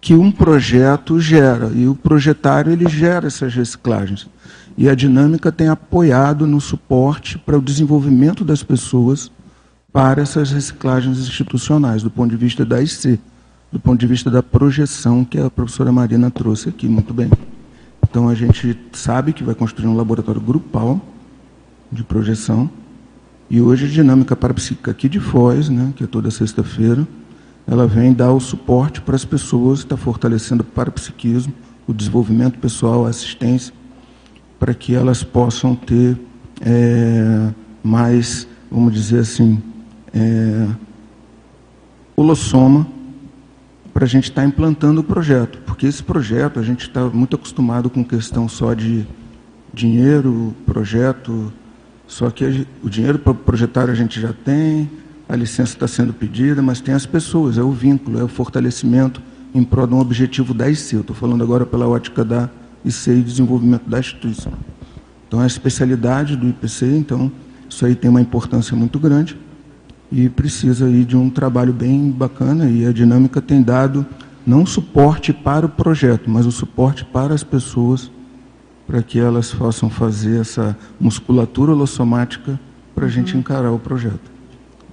que um projeto gera, e o projetário ele gera essas reciclagens. E a dinâmica tem apoiado no suporte para o desenvolvimento das pessoas para essas reciclagens institucionais, do ponto de vista da IC, do ponto de vista da projeção que a professora Marina trouxe aqui muito bem. Então a gente sabe que vai construir um laboratório grupal de projeção. E hoje a dinâmica parapsíquica aqui de Foz, né, que é toda sexta-feira, ela vem dar o suporte para as pessoas, está fortalecendo o parapsiquismo, o desenvolvimento pessoal, a assistência, para que elas possam ter é, mais, vamos dizer assim, é, holossoma para a gente estar tá implantando o projeto, porque esse projeto a gente está muito acostumado com questão só de dinheiro, projeto, só que o dinheiro para projetar a gente já tem, a licença está sendo pedida, mas tem as pessoas, é o vínculo, é o fortalecimento em prol de um objetivo da IC. Estou falando agora pela ótica da IC e desenvolvimento da instituição. Então, é a especialidade do IPC, então, isso aí tem uma importância muito grande e precisa aí de um trabalho bem bacana e a dinâmica tem dado não suporte para o projeto, mas o suporte para as pessoas para que elas possam fazer essa musculatura holossomática para a uhum. gente encarar o projeto.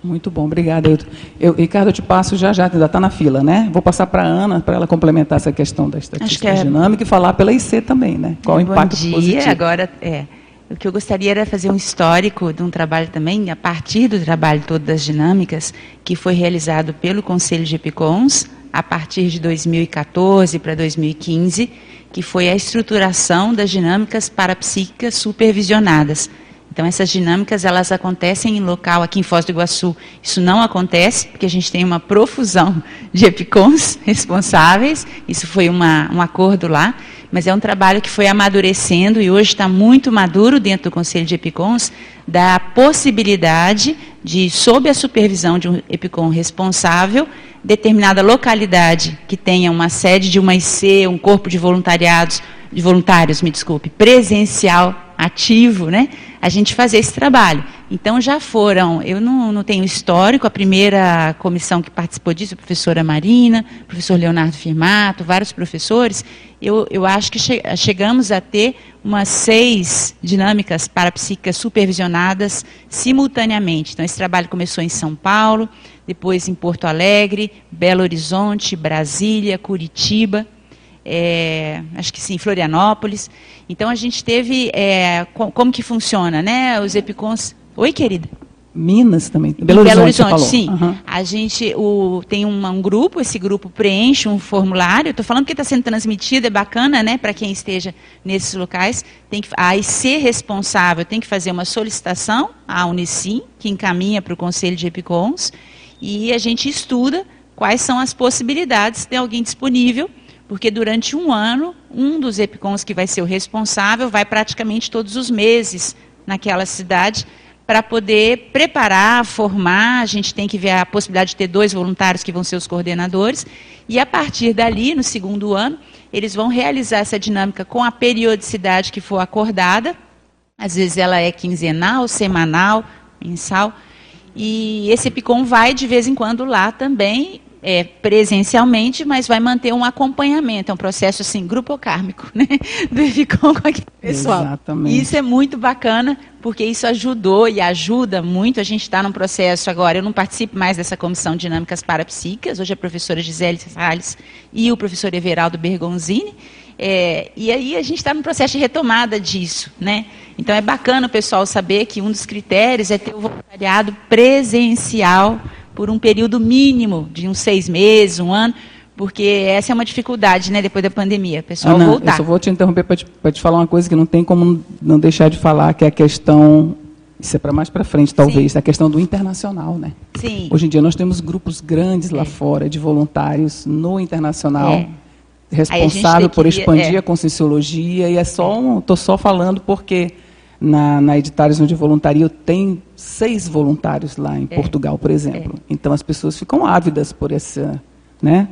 Muito bom, obrigada. Eu, eu, Ricardo, eu te passo já já, ainda está na fila, né? Vou passar para a Ana para ela complementar essa questão da estatística é... dinâmica e falar pela IC também, né? Qual é, o impacto bom dia. positivo? Agora, é, o que eu gostaria era fazer um histórico de um trabalho também, a partir do trabalho todo das dinâmicas, que foi realizado pelo Conselho de Epicons, a partir de 2014 para 2015, que foi a estruturação das dinâmicas parapsíquicas supervisionadas. Então, essas dinâmicas, elas acontecem em local, aqui em Foz do Iguaçu, isso não acontece, porque a gente tem uma profusão de EPICONs responsáveis, isso foi uma, um acordo lá, mas é um trabalho que foi amadurecendo e hoje está muito maduro dentro do Conselho de Epicons, da possibilidade de, sob a supervisão de um Epicom responsável, determinada localidade que tenha uma sede de uma IC, um corpo de voluntariados, de voluntários, me desculpe, presencial ativo, né, a gente fazer esse trabalho. Então já foram, eu não, não tenho histórico, a primeira comissão que participou disso, a professora Marina, o professor Leonardo Firmato, vários professores, eu, eu acho que che chegamos a ter umas seis dinâmicas parapsíquicas supervisionadas simultaneamente. Então esse trabalho começou em São Paulo, depois em Porto Alegre, Belo Horizonte, Brasília, Curitiba, é, acho que sim, Florianópolis. Então a gente teve é, como que funciona, né? Os epicons. Oi, querida. Minas também. Belo, Belo Horizonte, Horizonte sim. Uhum. A gente o, tem um, um, grupo, esse grupo preenche um formulário. Estou falando que está sendo transmitido, é bacana, né? Para quem esteja nesses locais, tem que a IC responsável tem que fazer uma solicitação à Unicim, que encaminha para o Conselho de Epicons, e a gente estuda quais são as possibilidades de alguém disponível porque durante um ano, um dos EPICONs que vai ser o responsável vai praticamente todos os meses naquela cidade para poder preparar, formar. A gente tem que ver a possibilidade de ter dois voluntários que vão ser os coordenadores. E a partir dali, no segundo ano, eles vão realizar essa dinâmica com a periodicidade que for acordada. Às vezes ela é quinzenal, semanal, mensal. E esse EPICOM vai de vez em quando lá também é, presencialmente, mas vai manter um acompanhamento, é um processo assim, grupo kármico, né? Do Ficom com aquele pessoal. Exatamente. Isso é muito bacana, porque isso ajudou e ajuda muito. A gente está num processo agora, eu não participo mais dessa comissão de dinâmicas parapsíquicas, hoje a professora Gisele Salles e o professor Everaldo Bergonzini. É, e aí a gente está num processo de retomada disso, né? Então é bacana o pessoal saber que um dos critérios é ter o voluntariado presencial por um período mínimo de uns seis meses, um ano, porque essa é uma dificuldade, né, depois da pandemia, pessoal Ana, voltar. Eu só vou te interromper para te, te, falar uma coisa que não tem como não deixar de falar, que é a questão, isso é para mais para frente talvez, Sim. a questão do internacional, né? Sim. Hoje em dia nós temos grupos grandes lá é. fora de voluntários no internacional. É. Responsável por expandir é. a conscienciologia, e é só estou só falando porque na, na Editários onde voluntario tem seis voluntários lá em é, Portugal, por exemplo. É. Então as pessoas ficam ávidas por essa, né?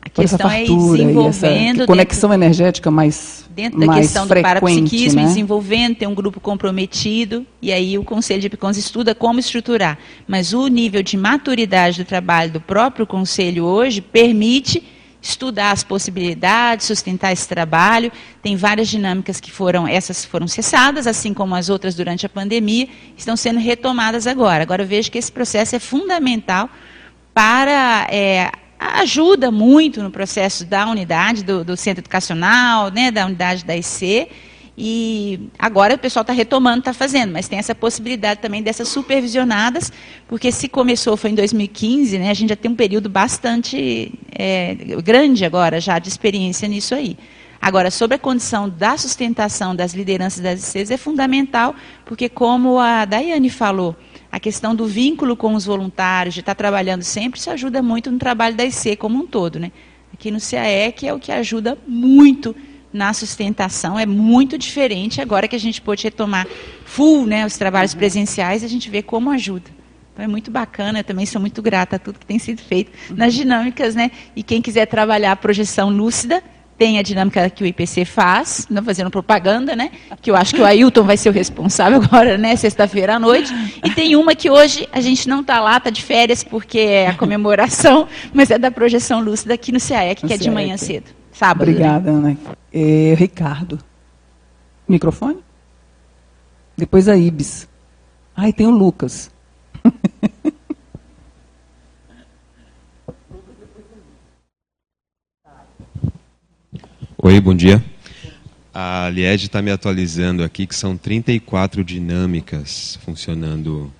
A por essa é fartura é e essa conexão dentro, energética mais dentro da mais questão do parapsiquismo, né? desenvolvendo, ter um grupo comprometido e aí o Conselho de Epicons estuda como estruturar. Mas o nível de maturidade do trabalho do próprio conselho hoje permite estudar as possibilidades, sustentar esse trabalho. Tem várias dinâmicas que foram, essas foram cessadas, assim como as outras durante a pandemia, estão sendo retomadas agora. Agora eu vejo que esse processo é fundamental para é, ajuda muito no processo da unidade do, do centro educacional, né, da unidade da IC e agora o pessoal está retomando, está fazendo, mas tem essa possibilidade também dessas supervisionadas, porque se começou foi em 2015, né, a gente já tem um período bastante é, grande agora já de experiência nisso aí. Agora, sobre a condição da sustentação das lideranças das ICs é fundamental, porque como a Daiane falou, a questão do vínculo com os voluntários, de estar tá trabalhando sempre, isso ajuda muito no trabalho da IC como um todo. Né? Aqui no CAEC é o que ajuda muito na sustentação é muito diferente agora que a gente pôde retomar full né, os trabalhos presenciais, a gente vê como ajuda. Então é muito bacana, eu também sou muito grata a tudo que tem sido feito nas dinâmicas, né? E quem quiser trabalhar a projeção lúcida, tem a dinâmica que o IPC faz, não fazendo propaganda, né? Que eu acho que o Ailton vai ser o responsável agora, né? Sexta-feira à noite. E tem uma que hoje a gente não está lá, está de férias, porque é a comemoração, mas é da projeção lúcida aqui no CAEC, que é de manhã cedo. Sábado. Né? Obrigada, né? Ana. É, Ricardo. Microfone? Depois a Ibis. Ai, tem o Lucas. Oi, bom dia. A Lied está me atualizando aqui que são 34 dinâmicas funcionando,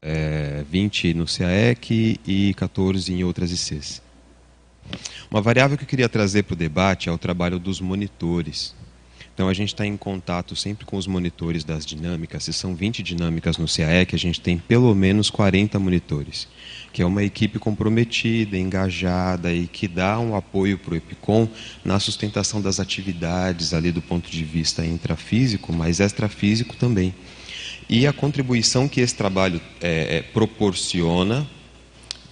é, 20 no CAEC e 14 em outras ICs. Uma variável que eu queria trazer para o debate é o trabalho dos monitores. Então a gente está em contato sempre com os monitores das dinâmicas. Se são 20 dinâmicas no CAEC, a gente tem pelo menos 40 monitores, que é uma equipe comprometida, engajada e que dá um apoio para o EPICOM na sustentação das atividades ali do ponto de vista intrafísico, mas extrafísico também. E a contribuição que esse trabalho é, é, proporciona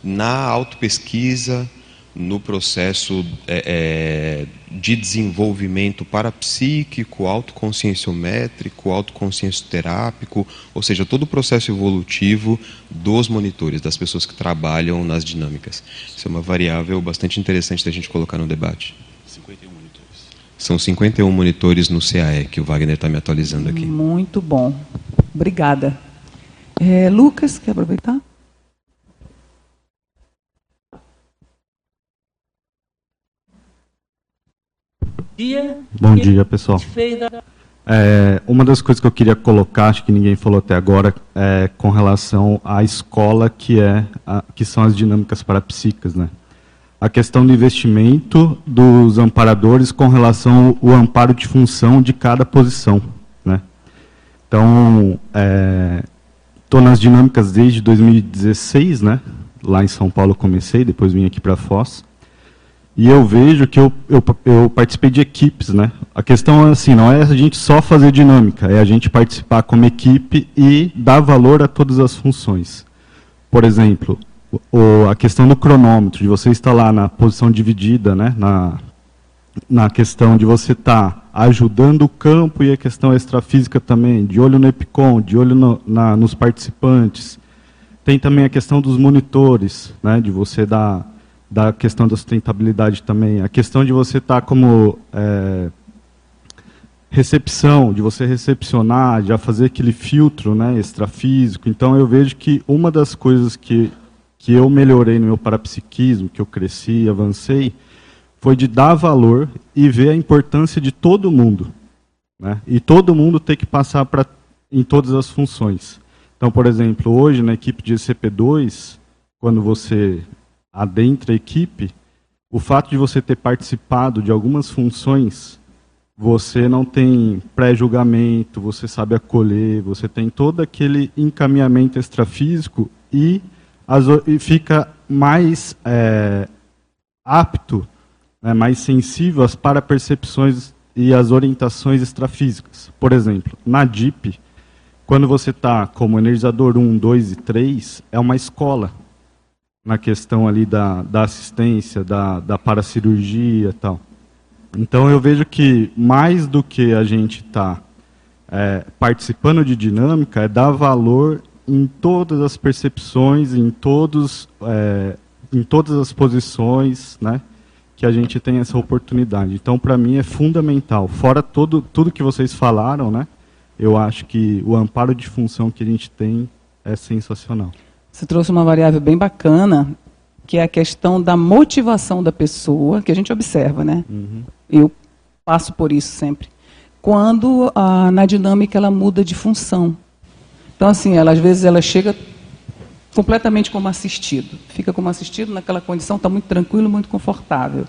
na autopesquisa, no processo é, é, de desenvolvimento parapsíquico, autoconscienciométrico, autoconsciencioterápico, ou seja, todo o processo evolutivo dos monitores, das pessoas que trabalham nas dinâmicas. Isso é uma variável bastante interessante da gente colocar no debate. 51 monitores. São 51 monitores no CAE, que o Wagner está me atualizando aqui. Muito bom. Obrigada. É, Lucas, quer aproveitar? Bom dia, pessoal. É, uma das coisas que eu queria colocar, acho que ninguém falou até agora, é com relação à escola que é a, que são as dinâmicas parapsíquicas, né? A questão do investimento dos amparadores com relação ao amparo de função de cada posição, né? Então, estou é, nas dinâmicas desde 2016, né? Lá em São Paulo comecei, depois vim aqui para Foz. E eu vejo que eu, eu, eu, participei de equipes, né? A questão é assim, não é a gente só fazer dinâmica, é a gente participar como equipe e dar valor a todas as funções. Por exemplo, o, a questão do cronômetro, de você estar lá na posição dividida, né? Na, na questão de você estar ajudando o campo e a questão extrafísica também, de olho no EPICOM, de olho no, na, nos participantes. Tem também a questão dos monitores, né? De você dar da questão da sustentabilidade também. A questão de você estar tá como é, recepção, de você recepcionar, já fazer aquele filtro né, extrafísico. Então, eu vejo que uma das coisas que, que eu melhorei no meu parapsiquismo, que eu cresci, avancei, foi de dar valor e ver a importância de todo mundo. Né? E todo mundo ter que passar pra, em todas as funções. Então, por exemplo, hoje na equipe de CP2, quando você adentra a equipe, o fato de você ter participado de algumas funções, você não tem pré-julgamento, você sabe acolher, você tem todo aquele encaminhamento extrafísico e, as, e fica mais é, apto, né, mais sensível às para-percepções e às orientações extrafísicas. Por exemplo, na DIP, quando você está como energizador 1, 2 e 3, é uma escola na questão ali da, da assistência, da, da paracirurgia e tal. Então eu vejo que mais do que a gente está é, participando de dinâmica, é dar valor em todas as percepções, em todos, é, em todas as posições, né, que a gente tem essa oportunidade. Então para mim é fundamental. Fora todo, tudo que vocês falaram, né, eu acho que o amparo de função que a gente tem é sensacional. Você trouxe uma variável bem bacana, que é a questão da motivação da pessoa, que a gente observa, né? Uhum. Eu passo por isso sempre. Quando a, na dinâmica ela muda de função. Então, assim, ela, às vezes ela chega completamente como assistido. Fica como assistido naquela condição, está muito tranquilo, muito confortável.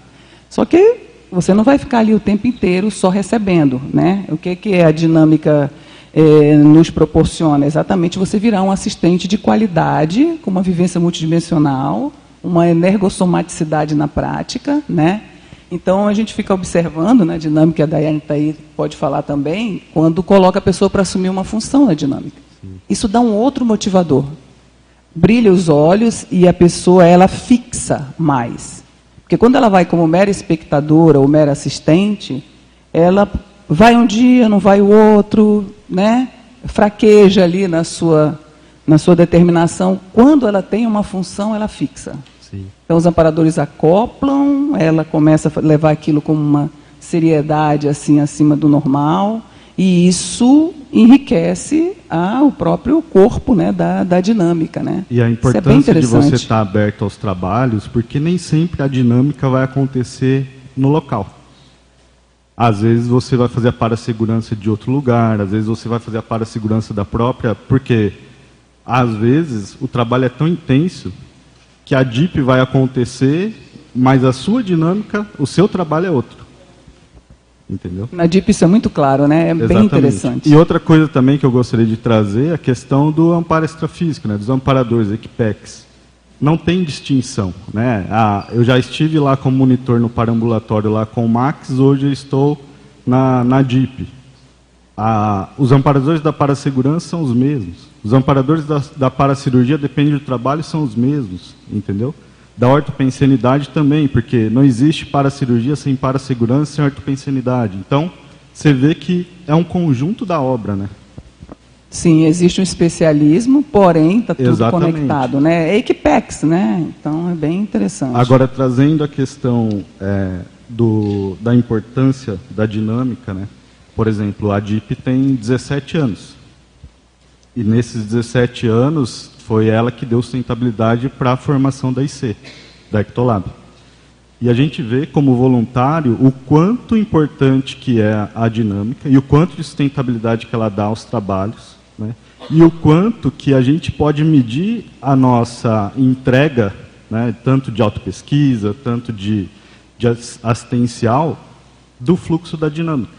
Só que você não vai ficar ali o tempo inteiro só recebendo. Né? O que, que é a dinâmica é, nos proporciona exatamente você virar um assistente de qualidade, com uma vivência multidimensional, uma energossomaticidade na prática, né? Então a gente fica observando na né, dinâmica, a Daiane tá aí, pode falar também, quando coloca a pessoa para assumir uma função na dinâmica. Sim. Isso dá um outro motivador. Brilha os olhos e a pessoa ela fixa mais. Porque quando ela vai como mera espectadora ou mera assistente, ela vai um dia, não vai o outro, né? fraqueja ali na sua, na sua determinação. Quando ela tem uma função, ela fixa. Sim. Então os amparadores acoplam, ela começa a levar aquilo com uma seriedade assim acima do normal, e isso enriquece a, o próprio corpo né, da, da dinâmica. Né? E a é importância é de você estar aberto aos trabalhos, porque nem sempre a dinâmica vai acontecer no local. Às vezes você vai fazer a para-segurança de outro lugar, às vezes você vai fazer a para-segurança da própria, porque às vezes o trabalho é tão intenso que a DIP vai acontecer, mas a sua dinâmica, o seu trabalho é outro. Entendeu? Na DIP isso é muito claro, né? É Exatamente. bem interessante. E outra coisa também que eu gostaria de trazer é a questão do amparo extrafísico, né? dos amparadores, equipex não tem distinção. Né? Ah, eu já estive lá como monitor no parambulatório lá com o Max, hoje estou na, na DIP. Ah, os amparadores da parasegurança são os mesmos. Os amparadores da, da paracirurgia, depende do trabalho, são os mesmos, entendeu? Da ortopensenidade também, porque não existe paracirurgia sem parasegurança, sem ortopensenidade. Então, você vê que é um conjunto da obra, né? Sim, existe um especialismo, porém está tudo Exatamente. conectado, né? É Equipex, né? Então é bem interessante. Agora trazendo a questão é, do, da importância da dinâmica, né? Por exemplo, a DIP tem 17 anos. E nesses 17 anos foi ela que deu sustentabilidade para a formação da IC, da Ectolab. E a gente vê como voluntário o quanto importante que é a dinâmica e o quanto de sustentabilidade que ela dá aos trabalhos? E o quanto que a gente pode medir a nossa entrega, né, tanto de autopesquisa, tanto de, de assistencial, do fluxo da dinâmica.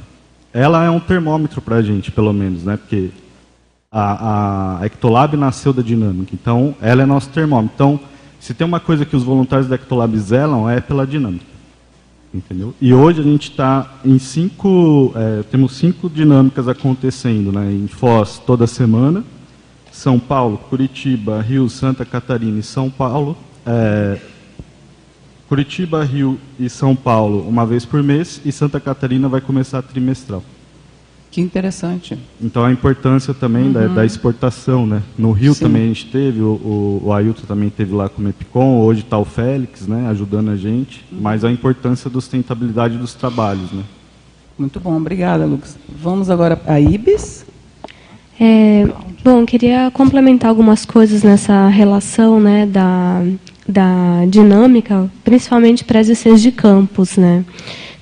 Ela é um termômetro para a gente, pelo menos, né, porque a, a Ectolab nasceu da dinâmica, então ela é nosso termômetro. Então, se tem uma coisa que os voluntários da Ectolab zelam, é pela dinâmica. Entendeu? E hoje a gente está em cinco, é, temos cinco dinâmicas acontecendo, né? Em Foz toda semana, São Paulo, Curitiba, Rio, Santa Catarina e São Paulo. É, Curitiba, Rio e São Paulo uma vez por mês e Santa Catarina vai começar trimestral. Que interessante. Então a importância também uhum. da, da, exportação, né? No Rio Sim. também a gente teve, o, o, o Ailton também teve lá com o Mepicom, hoje está o Félix, né? Ajudando a gente, uhum. mas a importância da sustentabilidade dos trabalhos, né? Muito bom, obrigada, Lucas. Vamos agora a Ibis. É, bom, queria complementar algumas coisas nessa relação, né, da, da dinâmica, principalmente para as ICs de campus, né?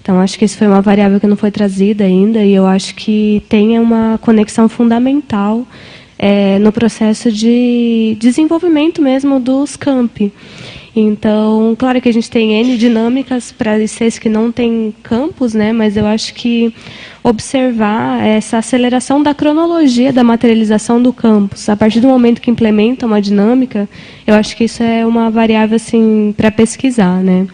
Então, acho que isso foi uma variável que não foi trazida ainda e eu acho que tem uma conexão fundamental é, no processo de desenvolvimento mesmo dos campi. Então, claro que a gente tem N dinâmicas para ICs que não tem campus, né, mas eu acho que observar essa aceleração da cronologia da materialização do campus, a partir do momento que implementa uma dinâmica, eu acho que isso é uma variável assim para pesquisar, né?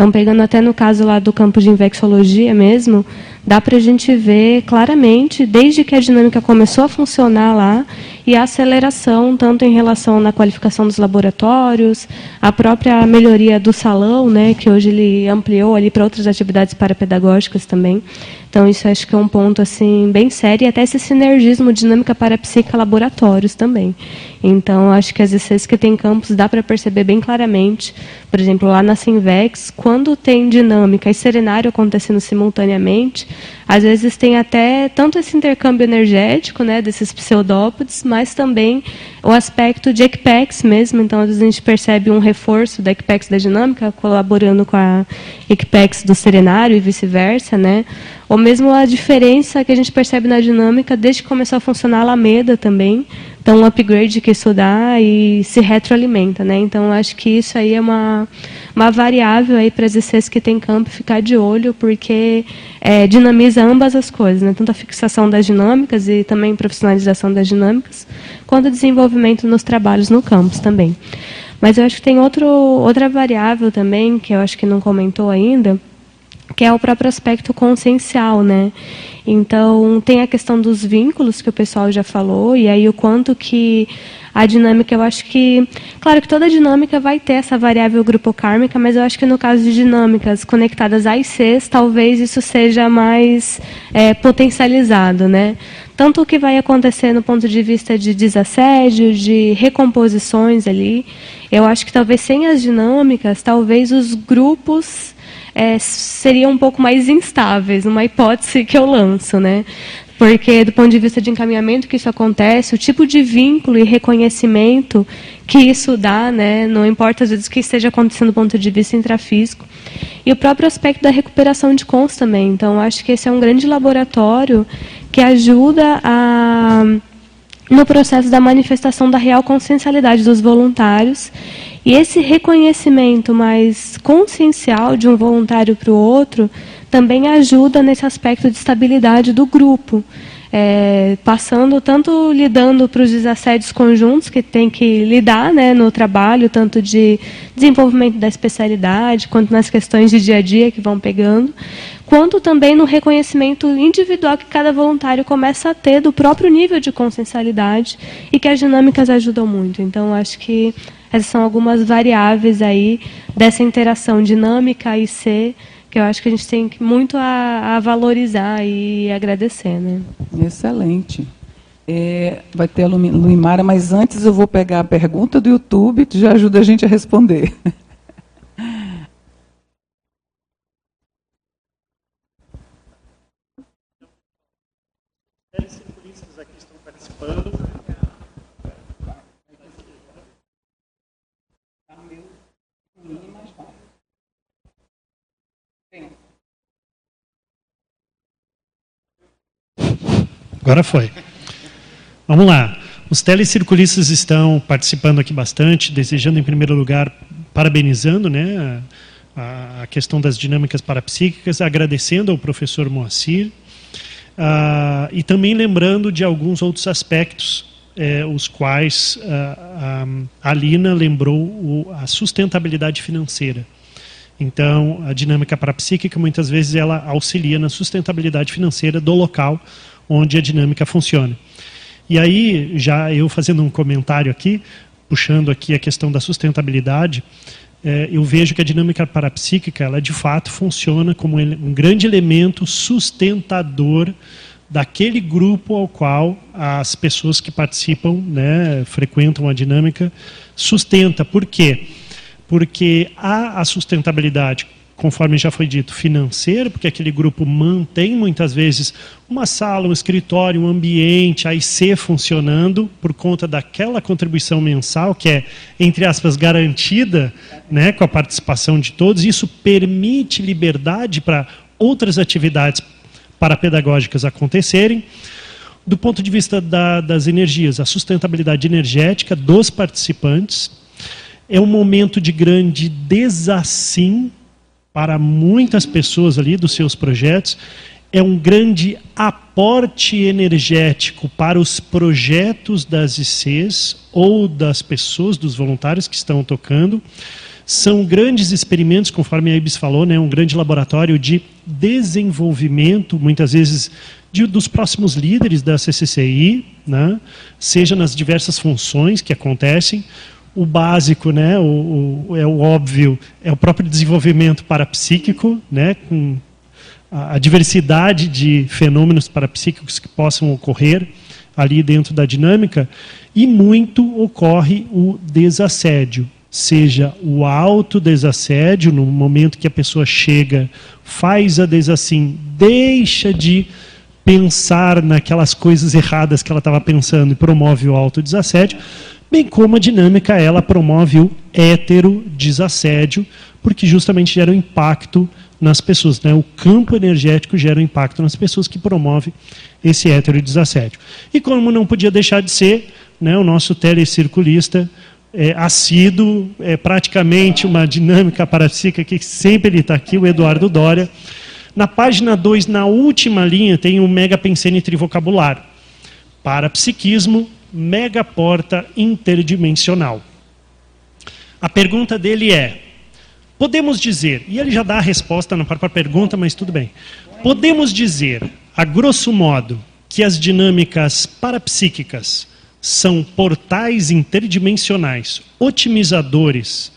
Então, pegando até no caso lá do campo de infecciologia mesmo, dá para a gente ver claramente, desde que a dinâmica começou a funcionar lá, e a aceleração, tanto em relação na qualificação dos laboratórios, a própria melhoria do salão, né, que hoje ele ampliou ali para outras atividades parapedagógicas também. Então, isso acho que é um ponto assim bem sério, e até esse sinergismo dinâmica parapsíquica laboratórios também. Então, acho que as ICs que tem campus dá para perceber bem claramente, por exemplo, lá na Sinvex, quando tem dinâmica e serenário acontecendo simultaneamente, às vezes tem até tanto esse intercâmbio energético, né, desses pseudópodes, mas também o aspecto de equipex mesmo. Então, às vezes a gente percebe um reforço da equipex da dinâmica colaborando com a equipex do serenário e vice-versa, né? Ou mesmo a diferença que a gente percebe na dinâmica desde que começou a funcionar a Alameda também. Então, um upgrade que isso dá e se retroalimenta, né? Então, acho que isso aí é uma, uma variável aí para as ICs que tem campo ficar de olho, porque é, dinamiza ambas as coisas, né? Tanto a fixação das dinâmicas e também profissionalização das dinâmicas, quanto o desenvolvimento nos trabalhos no campus também. Mas eu acho que tem outro, outra variável também, que eu acho que não comentou ainda, que é o próprio aspecto consciencial, né? Então, tem a questão dos vínculos que o pessoal já falou, e aí o quanto que a dinâmica, eu acho que, claro que toda dinâmica vai ter essa variável grupo kármica, mas eu acho que no caso de dinâmicas conectadas a ICs, talvez isso seja mais é, potencializado, né? Tanto o que vai acontecer no ponto de vista de desassédio, de recomposições ali, eu acho que talvez sem as dinâmicas, talvez os grupos é, seriam um pouco mais instáveis, uma hipótese que eu lanço, né? Porque, do ponto de vista de encaminhamento que isso acontece, o tipo de vínculo e reconhecimento que isso dá, né, não importa às vezes o que esteja acontecendo do ponto de vista intrafísico. E o próprio aspecto da recuperação de cons também. Então, acho que esse é um grande laboratório que ajuda a no processo da manifestação da real consciencialidade dos voluntários. E esse reconhecimento mais consciencial de um voluntário para o outro também ajuda nesse aspecto de estabilidade do grupo. É, passando tanto lidando para os desassédios conjuntos que tem que lidar né, no trabalho, tanto de desenvolvimento da especialidade, quanto nas questões de dia a dia que vão pegando, quanto também no reconhecimento individual que cada voluntário começa a ter do próprio nível de consciencialidade e que as dinâmicas ajudam muito. Então, acho que essas são algumas variáveis aí dessa interação dinâmica e ser que eu acho que a gente tem muito a, a valorizar e agradecer. Né? Excelente. É, vai ter a Luimara, mas antes eu vou pegar a pergunta do YouTube, que já ajuda a gente a responder. Agora foi. Vamos lá. Os telecirculistas estão participando aqui bastante, desejando, em primeiro lugar, parabenizando né, a, a questão das dinâmicas parapsíquicas, agradecendo ao professor Moacir, uh, e também lembrando de alguns outros aspectos, eh, os quais uh, a, a Alina lembrou o, a sustentabilidade financeira. Então, a dinâmica parapsíquica, muitas vezes, ela auxilia na sustentabilidade financeira do local onde a dinâmica funciona. E aí, já eu fazendo um comentário aqui, puxando aqui a questão da sustentabilidade, é, eu vejo que a dinâmica parapsíquica, ela de fato funciona como um grande elemento sustentador daquele grupo ao qual as pessoas que participam, né, frequentam a dinâmica, sustenta. Por quê? Porque há a sustentabilidade conforme já foi dito, financeiro, porque aquele grupo mantém muitas vezes uma sala, um escritório, um ambiente, a IC funcionando por conta daquela contribuição mensal que é, entre aspas, garantida né, com a participação de todos. Isso permite liberdade para outras atividades parapedagógicas acontecerem. Do ponto de vista da, das energias, a sustentabilidade energética dos participantes é um momento de grande desassim para muitas pessoas ali dos seus projetos, é um grande aporte energético para os projetos das ICs ou das pessoas, dos voluntários que estão tocando. São grandes experimentos, conforme a Ibis falou, né, um grande laboratório de desenvolvimento, muitas vezes de, dos próximos líderes da CCCI, né, seja nas diversas funções que acontecem o básico, né, o, o, é o óbvio, é o próprio desenvolvimento parapsíquico, né, com a, a diversidade de fenômenos parapsíquicos que possam ocorrer ali dentro da dinâmica, e muito ocorre o desassédio, seja o autodesassédio, no momento que a pessoa chega, faz a desassim, deixa de pensar naquelas coisas erradas que ela estava pensando e promove o autodesassédio, bem como a dinâmica ela promove o heterodesassédio, porque justamente gera um impacto nas pessoas. Né? O campo energético gera um impacto nas pessoas que promove esse heterodesassédio. E como não podia deixar de ser, né, o nosso telecirculista é, assíduo, é praticamente uma dinâmica parapsíquica que sempre ele está aqui, o Eduardo Dória. Na página 2, na última linha, tem o mega pensene trivocabular. Parapsiquismo, megaporta interdimensional. A pergunta dele é: podemos dizer, e ele já dá a resposta na própria pergunta, mas tudo bem. Podemos dizer, a grosso modo, que as dinâmicas parapsíquicas são portais interdimensionais, otimizadores,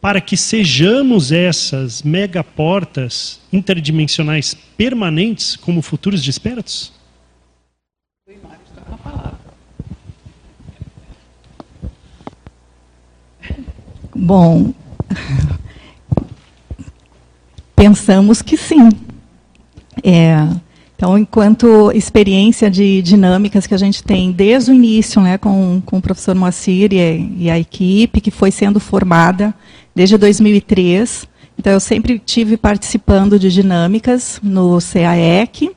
para que sejamos essas megaportas interdimensionais permanentes como futuros despertos? Bom, pensamos que sim. É, então, enquanto experiência de dinâmicas que a gente tem desde o início, né, com, com o professor Moacir e, e a equipe que foi sendo formada desde 2003, então eu sempre tive participando de dinâmicas no CAEC,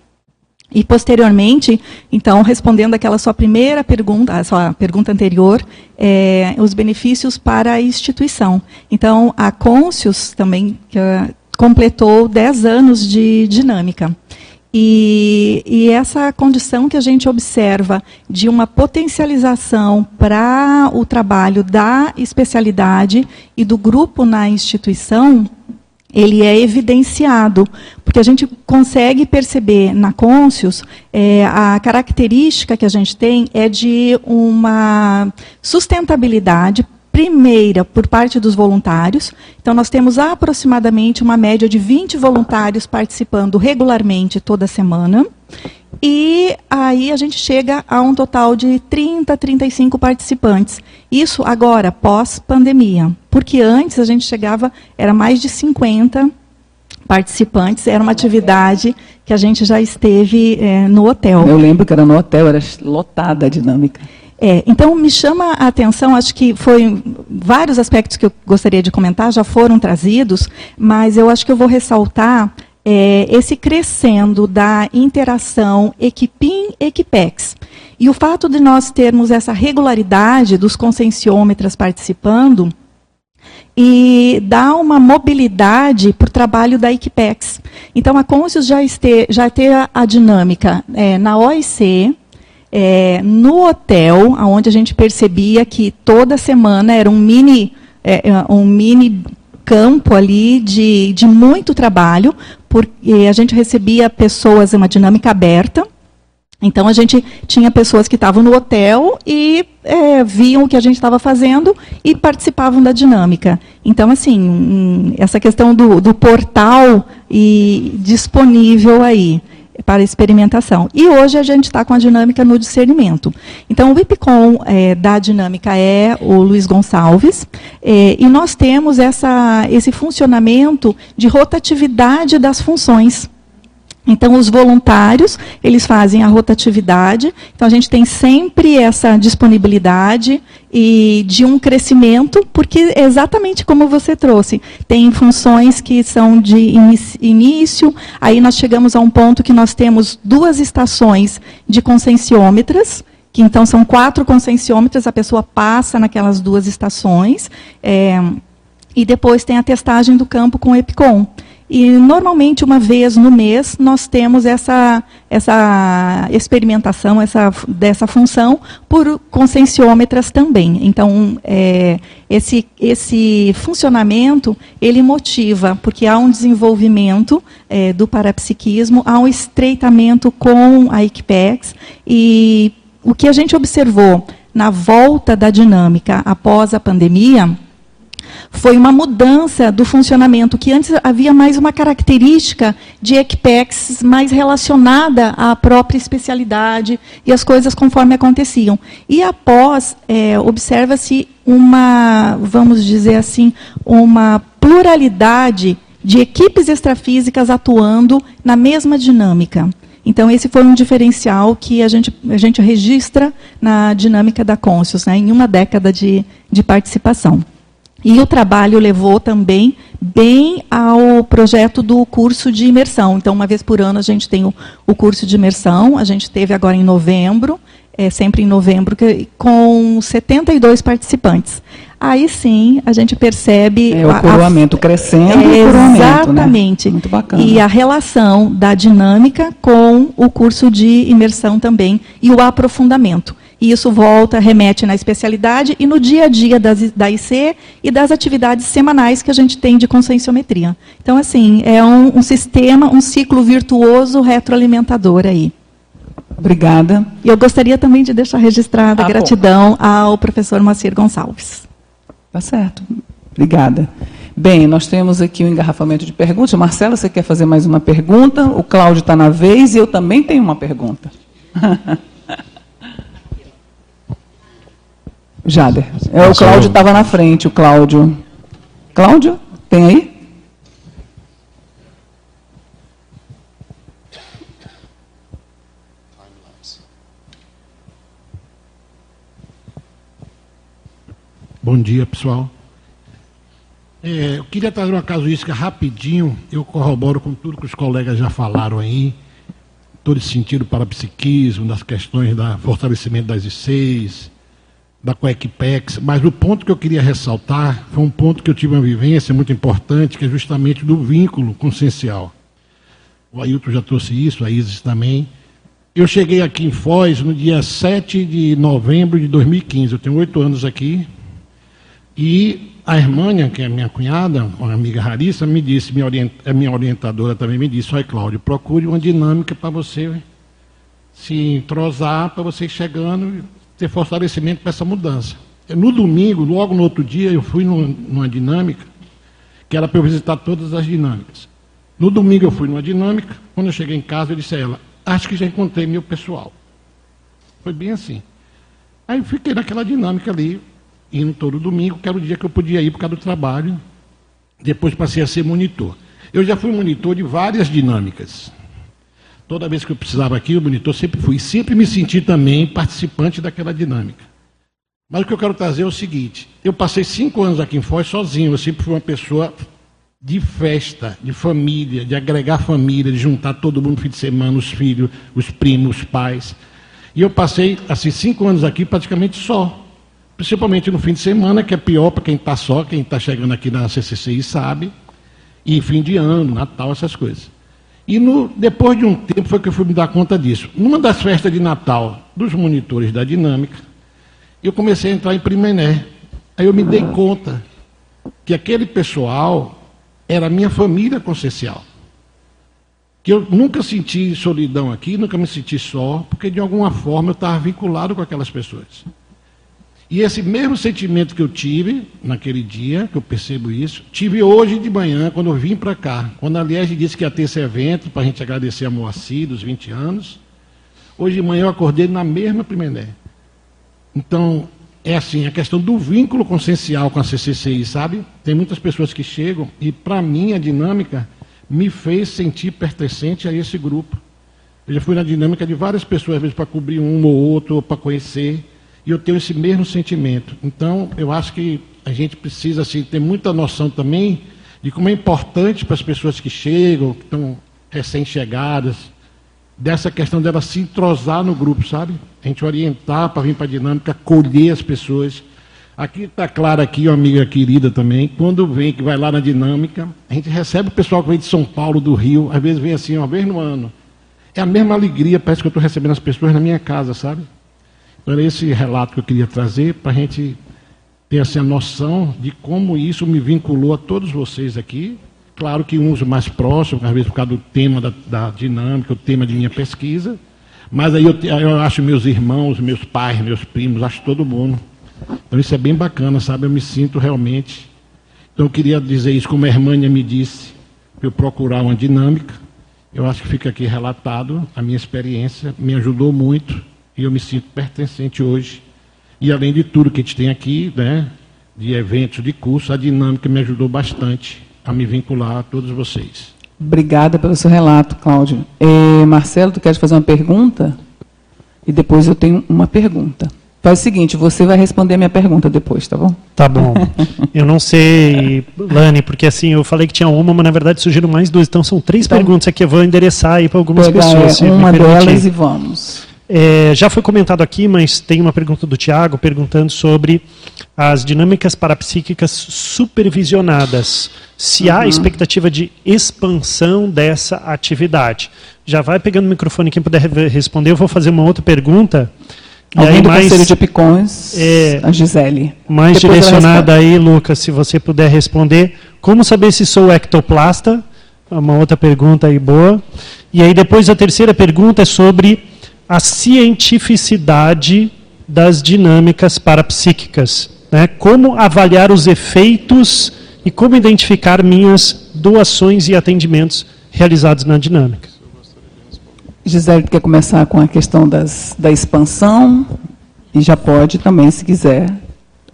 e posteriormente, então, respondendo aquela sua primeira pergunta, a sua pergunta anterior, é, os benefícios para a instituição. Então, a Conscius também uh, completou 10 anos de dinâmica. E, e, essa condição que a gente observa de uma potencialização para o trabalho da especialidade e do grupo na instituição, ele é evidenciado, porque a gente consegue perceber na Conscius é, a característica que a gente tem é de uma sustentabilidade primeira por parte dos voluntários. Então, nós temos aproximadamente uma média de 20 voluntários participando regularmente toda semana. E aí a gente chega a um total de 30, 35 participantes. Isso agora, pós-pandemia. Porque antes a gente chegava, era mais de 50 participantes, era uma atividade que a gente já esteve é, no hotel. Eu lembro que era no hotel, era lotada a dinâmica. É, então, me chama a atenção, acho que foi vários aspectos que eu gostaria de comentar já foram trazidos, mas eu acho que eu vou ressaltar é, esse crescendo da interação Equipim-Equipex. E o fato de nós termos essa regularidade dos conscienciômetras participando e dá uma mobilidade para o trabalho da Equipex. Então, a Conscius já, este, já tem a, a dinâmica é, na OIC, é, no hotel, onde a gente percebia que toda semana era um mini, é, um mini campo ali de, de muito trabalho, porque a gente recebia pessoas uma dinâmica aberta, então a gente tinha pessoas que estavam no hotel e é, viam o que a gente estava fazendo e participavam da dinâmica. Então, assim, essa questão do, do portal e disponível aí para experimentação. E hoje a gente está com a dinâmica no discernimento. Então, o IPCOM é, da dinâmica é o Luiz Gonçalves, é, e nós temos essa, esse funcionamento de rotatividade das funções. Então, os voluntários, eles fazem a rotatividade. Então, a gente tem sempre essa disponibilidade e de um crescimento, porque exatamente como você trouxe, tem funções que são de início, aí nós chegamos a um ponto que nós temos duas estações de conscienciômetras, que então são quatro conscienciômetras, a pessoa passa naquelas duas estações, é, e depois tem a testagem do campo com o EPICOM. E normalmente uma vez no mês nós temos essa, essa experimentação essa, dessa função por conscienciômetras também. Então é, esse, esse funcionamento ele motiva porque há um desenvolvimento é, do parapsiquismo, há um estreitamento com a ICPEX e o que a gente observou na volta da dinâmica após a pandemia foi uma mudança do funcionamento, que antes havia mais uma característica de equipex mais relacionada à própria especialidade e as coisas conforme aconteciam. E após, é, observa-se uma, vamos dizer assim, uma pluralidade de equipes extrafísicas atuando na mesma dinâmica. Então, esse foi um diferencial que a gente, a gente registra na dinâmica da Conscius, né, em uma década de, de participação. E o trabalho levou também bem ao projeto do curso de imersão. Então, uma vez por ano, a gente tem o, o curso de imersão. A gente teve agora em novembro, é, sempre em novembro, que, com 72 participantes. Aí sim a gente percebe. É, o coroamento a, crescendo. É, exatamente. Né? Muito bacana. E a relação da dinâmica com o curso de imersão também e o aprofundamento. E isso volta, remete na especialidade e no dia a dia das, da IC e das atividades semanais que a gente tem de conscienciometria. Então, assim, é um, um sistema, um ciclo virtuoso retroalimentador aí. Obrigada. E eu gostaria também de deixar registrada a ah, gratidão bom. ao professor Macir Gonçalves. Tá certo. Obrigada. Bem, nós temos aqui o um engarrafamento de perguntas. Marcela, você quer fazer mais uma pergunta? O Cláudio está na vez e eu também tenho uma pergunta. Jader. É, o Cláudio estava na frente, o Cláudio. Cláudio, tem aí? Bom dia, pessoal. É, eu queria trazer uma casuística rapidinho. Eu corroboro com tudo que os colegas já falaram aí. Todo esse sentido para psiquismo, das questões do fortalecimento das ICs, da Coequipex, mas o ponto que eu queria ressaltar foi um ponto que eu tive uma vivência muito importante, que é justamente do vínculo consciencial. O Ailton já trouxe isso, a Isis também. Eu cheguei aqui em Foz no dia 7 de novembro de 2015, eu tenho oito anos aqui, e a Hermânia, que é minha cunhada, uma amiga Rarissa, me disse, minha, orient, minha orientadora também me disse, olha Cláudio, procure uma dinâmica para você se entrosar, para você chegando ter fortalecimento para essa mudança. No domingo, logo no outro dia, eu fui numa dinâmica, que era para eu visitar todas as dinâmicas. No domingo eu fui numa dinâmica, quando eu cheguei em casa eu disse a ela, acho que já encontrei meu pessoal. Foi bem assim. Aí eu fiquei naquela dinâmica ali, indo todo domingo, que era o dia que eu podia ir por causa do trabalho. Depois passei a ser monitor. Eu já fui monitor de várias dinâmicas. Toda vez que eu precisava aqui, o monitor sempre fui. Sempre me senti também participante daquela dinâmica. Mas o que eu quero trazer é o seguinte: eu passei cinco anos aqui em Foz sozinho. Eu sempre fui uma pessoa de festa, de família, de agregar família, de juntar todo mundo no fim de semana, os filhos, os primos, os pais. E eu passei assim cinco anos aqui praticamente só. Principalmente no fim de semana, que é pior para quem está só, quem está chegando aqui na CCCI sabe. E fim de ano, Natal, essas coisas. E no, depois de um tempo foi que eu fui me dar conta disso. Numa das festas de Natal dos monitores da dinâmica, eu comecei a entrar em Primené. Aí eu me dei conta que aquele pessoal era minha família consciencial. Que eu nunca senti solidão aqui, nunca me senti só, porque de alguma forma eu estava vinculado com aquelas pessoas. E esse mesmo sentimento que eu tive naquele dia, que eu percebo isso, tive hoje de manhã, quando eu vim para cá. Quando a disse que ia ter esse evento, para a gente agradecer a Moacir, dos 20 anos. Hoje de manhã eu acordei na mesma primeira. Então, é assim, a questão do vínculo consciencial com a CCCI, sabe? Tem muitas pessoas que chegam e, para mim, a dinâmica me fez sentir pertencente a esse grupo. Eu já fui na dinâmica de várias pessoas, às vezes para cobrir um ou outro, para conhecer. E eu tenho esse mesmo sentimento. Então, eu acho que a gente precisa assim, ter muita noção também de como é importante para as pessoas que chegam, que estão recém-chegadas, dessa questão dela se entrosar no grupo, sabe? A gente orientar para vir para a dinâmica, acolher as pessoas. Aqui está claro aqui, uma amiga querida também, quando vem, que vai lá na dinâmica, a gente recebe o pessoal que vem de São Paulo, do Rio, às vezes vem assim, uma vez no ano. É a mesma alegria, parece que eu estou recebendo as pessoas na minha casa, sabe? Era esse relato que eu queria trazer para a gente ter assim, a noção de como isso me vinculou a todos vocês aqui. Claro que uns mais próximos, às vezes por causa do tema da, da dinâmica, o tema de minha pesquisa. Mas aí eu, eu acho meus irmãos, meus pais, meus primos, acho todo mundo. Então isso é bem bacana, sabe? Eu me sinto realmente. Então eu queria dizer isso, como a Hermânia me disse, para eu procurar uma dinâmica. Eu acho que fica aqui relatado a minha experiência, me ajudou muito e eu me sinto pertencente hoje. E além de tudo que a gente tem aqui, né, de eventos, de curso, a dinâmica me ajudou bastante a me vincular a todos vocês. Obrigada pelo seu relato, Cláudio. É, Marcelo, tu queres fazer uma pergunta? E depois eu tenho uma pergunta. Faz o seguinte, você vai responder a minha pergunta depois, tá bom? Tá bom. Eu não sei, Lani, porque assim, eu falei que tinha uma, mas na verdade surgiram mais duas. Então são três então, perguntas aqui, eu vou endereçar aí para algumas pessoas. É, uma delas e vamos. É, já foi comentado aqui, mas tem uma pergunta do Tiago perguntando sobre as dinâmicas parapsíquicas supervisionadas. Se uhum. há expectativa de expansão dessa atividade. Já vai pegando o microfone quem puder responder. Eu vou fazer uma outra pergunta. Alguém aí, do mais, Conselho de Picões, é, a Gisele. Mais Depois direcionada aí, Lucas, se você puder responder. Como saber se sou ectoplasta? Uma outra pergunta aí boa. E aí depois a terceira pergunta é sobre a cientificidade das dinâmicas parapsíquicas. Né? Como avaliar os efeitos e como identificar minhas doações e atendimentos realizados na dinâmica. Gisele quer começar com a questão das, da expansão e já pode também, se quiser,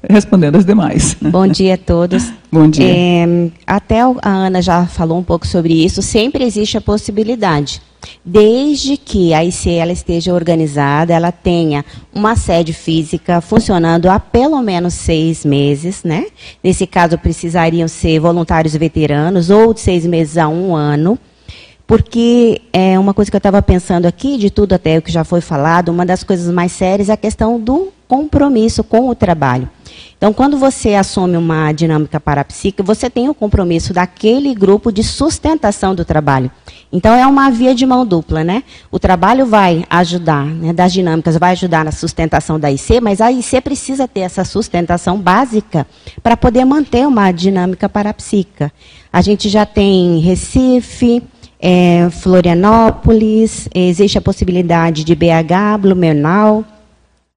respondendo as demais. Bom dia a todos. Bom dia. É, até a Ana já falou um pouco sobre isso. Sempre existe a possibilidade desde que a IC ela esteja organizada, ela tenha uma sede física funcionando há pelo menos seis meses, né? Nesse caso, precisariam ser voluntários veteranos ou de seis meses a um ano, porque é uma coisa que eu estava pensando aqui, de tudo até o que já foi falado, uma das coisas mais sérias é a questão do compromisso com o trabalho. Então, quando você assume uma dinâmica parapsíquica, você tem o compromisso daquele grupo de sustentação do trabalho. Então, é uma via de mão dupla, né? O trabalho vai ajudar, né, das dinâmicas, vai ajudar na sustentação da IC, mas a IC precisa ter essa sustentação básica para poder manter uma dinâmica parapsíquica. A gente já tem Recife, é, Florianópolis, existe a possibilidade de BH, Blumenau,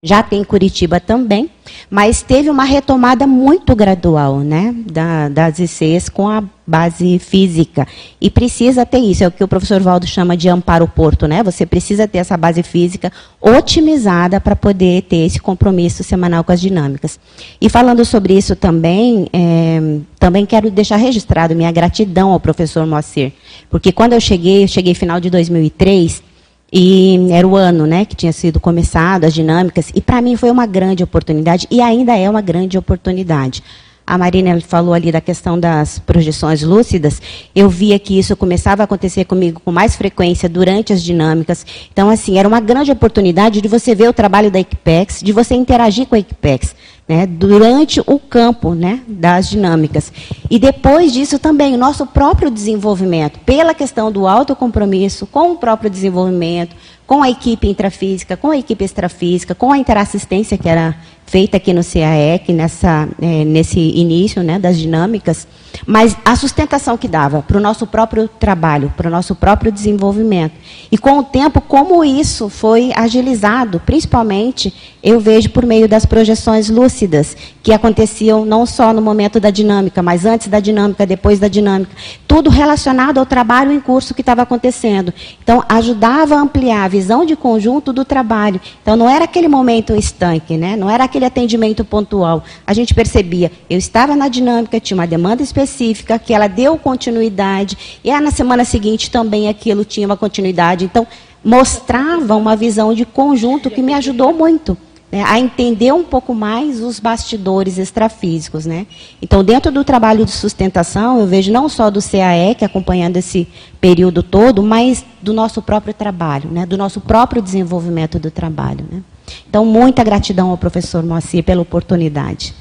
já tem Curitiba também, mas teve uma retomada muito gradual né, da, das ICs com a base física. E precisa ter isso, é o que o professor Valdo chama de amparo porto. Né? Você precisa ter essa base física otimizada para poder ter esse compromisso semanal com as dinâmicas. E falando sobre isso também, é, também quero deixar registrado minha gratidão ao professor Moacir, porque quando eu cheguei, eu cheguei final de 2003, e era o ano né, que tinha sido começado, as dinâmicas, e para mim foi uma grande oportunidade, e ainda é uma grande oportunidade. A Marina falou ali da questão das projeções lúcidas. Eu via que isso começava a acontecer comigo com mais frequência durante as dinâmicas. Então, assim, era uma grande oportunidade de você ver o trabalho da Equipex, de você interagir com a Equipex. né, durante o campo né, das dinâmicas. E depois disso também, o nosso próprio desenvolvimento, pela questão do autocompromisso com o próprio desenvolvimento, com a equipe intrafísica, com a equipe extrafísica, com a interassistência que era feita aqui no CAEC, nessa, é, nesse início né, das dinâmicas, mas a sustentação que dava para o nosso próprio trabalho, para o nosso próprio desenvolvimento. E com o tempo, como isso foi agilizado, principalmente eu vejo por meio das projeções lúcidas, que aconteciam não só no momento da dinâmica, mas antes da dinâmica, depois da dinâmica, tudo relacionado ao trabalho em curso que estava acontecendo. Então, ajudava a ampliar a visão de conjunto do trabalho. Então, não era aquele momento estanque, né? não era aquele atendimento pontual. A gente percebia, eu estava na dinâmica, tinha uma demanda específica, que ela deu continuidade, e na semana seguinte também aquilo tinha uma continuidade. Então, mostrava uma visão de conjunto que me ajudou muito né, a entender um pouco mais os bastidores extrafísicos. Né? Então, dentro do trabalho de sustentação, eu vejo não só do CAE, acompanhando esse período todo, mas do nosso próprio trabalho, né, do nosso próprio desenvolvimento do trabalho. Né? Então, muita gratidão ao professor Moacir pela oportunidade.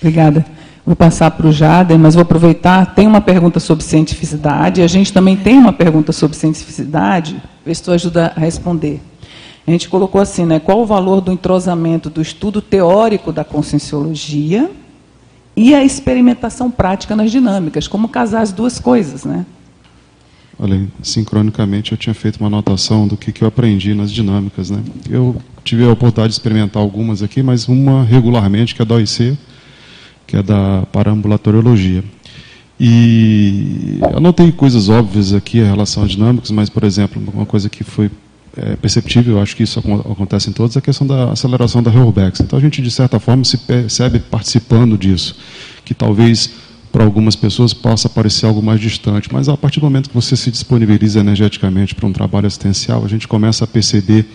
Obrigada. Vou passar para o Jader, mas vou aproveitar. Tem uma pergunta sobre cientificidade, e a gente também tem uma pergunta sobre cientificidade, ver se tu ajuda a responder. A gente colocou assim, né? Qual o valor do entrosamento do estudo teórico da conscienciologia e a experimentação prática nas dinâmicas? Como casar as duas coisas, né? Olha, sincronicamente eu tinha feito uma anotação do que, que eu aprendi nas dinâmicas, né? Eu tive a oportunidade de experimentar algumas aqui, mas uma regularmente, que é da OIC, que é da parambulatoriologia. E anotei coisas óbvias aqui em relação a dinâmicas, mas, por exemplo, uma coisa que foi é, perceptível, eu acho que isso acontece em todos, é a questão da aceleração da Heuerbex. Então a gente, de certa forma, se percebe participando disso, que talvez para algumas pessoas possa parecer algo mais distante, mas a partir do momento que você se disponibiliza energeticamente para um trabalho assistencial, a gente começa a perceber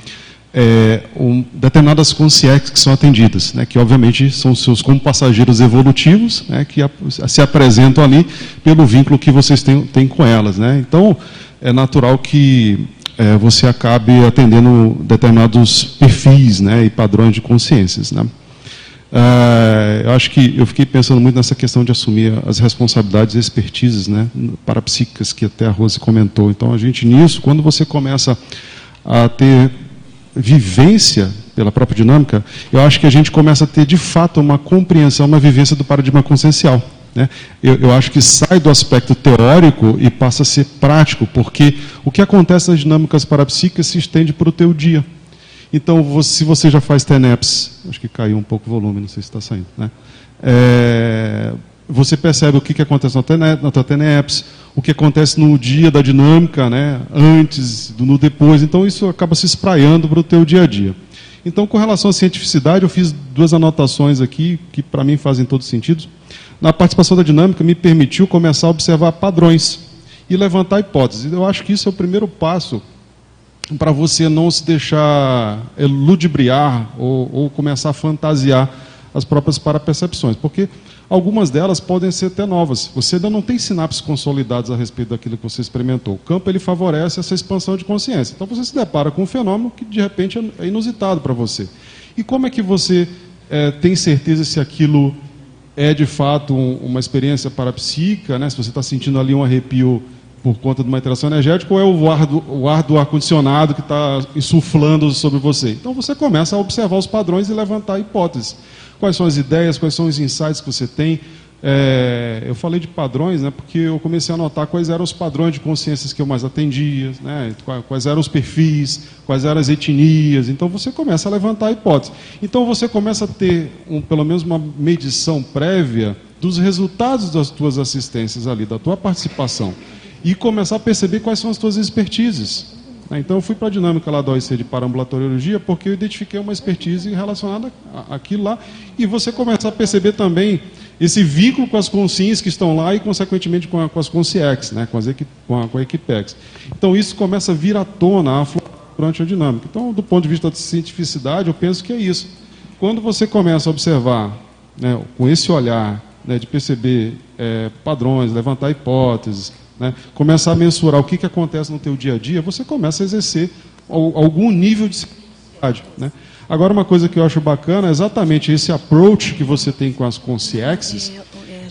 é, um, determinadas consciências que são atendidas, né, que obviamente são seus como passageiros evolutivos, né, que a, se apresentam ali pelo vínculo que vocês têm, têm com elas. Né. Então, é natural que é, você acabe atendendo determinados perfis né, e padrões de consciências. Né? É, eu acho que eu fiquei pensando muito nessa questão de assumir as responsabilidades e expertises né, parapsíquicas que até a Rose comentou. Então, a gente nisso, quando você começa a ter vivência pela própria dinâmica, eu acho que a gente começa a ter de fato uma compreensão, uma vivência do paradigma consciencial. Né? Eu, eu, acho que sai do aspecto teórico e passa a ser prático, porque o que acontece nas dinâmicas parapsíquicas se estende para o teu dia. Então, se você já faz TENEPS, acho que caiu um pouco o volume, não sei se está saindo, né? É, você percebe o que, que acontece na tua TENEPS, o que acontece no dia da dinâmica, né? antes, no depois. Então, isso acaba se espraiando para o teu dia a dia. Então, com relação à cientificidade, eu fiz duas anotações aqui, que para mim fazem todo sentido na participação da dinâmica, me permitiu começar a observar padrões e levantar hipóteses. Eu acho que isso é o primeiro passo para você não se deixar ludibriar ou, ou começar a fantasiar as próprias parapercepções, porque algumas delas podem ser até novas. Você ainda não tem sinapses consolidadas a respeito daquilo que você experimentou. O campo ele favorece essa expansão de consciência. Então você se depara com um fenômeno que de repente é inusitado para você. E como é que você é, tem certeza se aquilo é de fato um, uma experiência parapsíquica, né? se você está sentindo ali um arrepio por conta de uma interação energética, ou é o ar do, o ar do ar-condicionado que está insuflando sobre você. Então você começa a observar os padrões e levantar hipóteses. Quais são as ideias, quais são os insights que você tem, é, eu falei de padrões, né, porque eu comecei a notar quais eram os padrões de consciências que eu mais atendia, né, quais eram os perfis, quais eram as etnias. Então você começa a levantar a hipótese. Então você começa a ter, um, pelo menos, uma medição prévia dos resultados das tuas assistências ali, da tua participação. E começar a perceber quais são as tuas expertises. Né. Então eu fui para a dinâmica lá da OIC de parambulatoriologia porque eu identifiquei uma expertise relacionada àquilo lá. E você começa a perceber também esse vínculo com as consciências que estão lá e, consequentemente, com, a, com as consciex, né, com, as equi, com, a, com a Equipex. Então, isso começa a vir à tona a durante a dinâmica. Então, do ponto de vista da cientificidade, eu penso que é isso. Quando você começa a observar, né, com esse olhar né, de perceber é, padrões, levantar hipóteses, né, começar a mensurar o que, que acontece no teu dia a dia, você começa a exercer algum nível de cientificidade. Né? Agora, uma coisa que eu acho bacana é exatamente esse approach que você tem com as consciexes,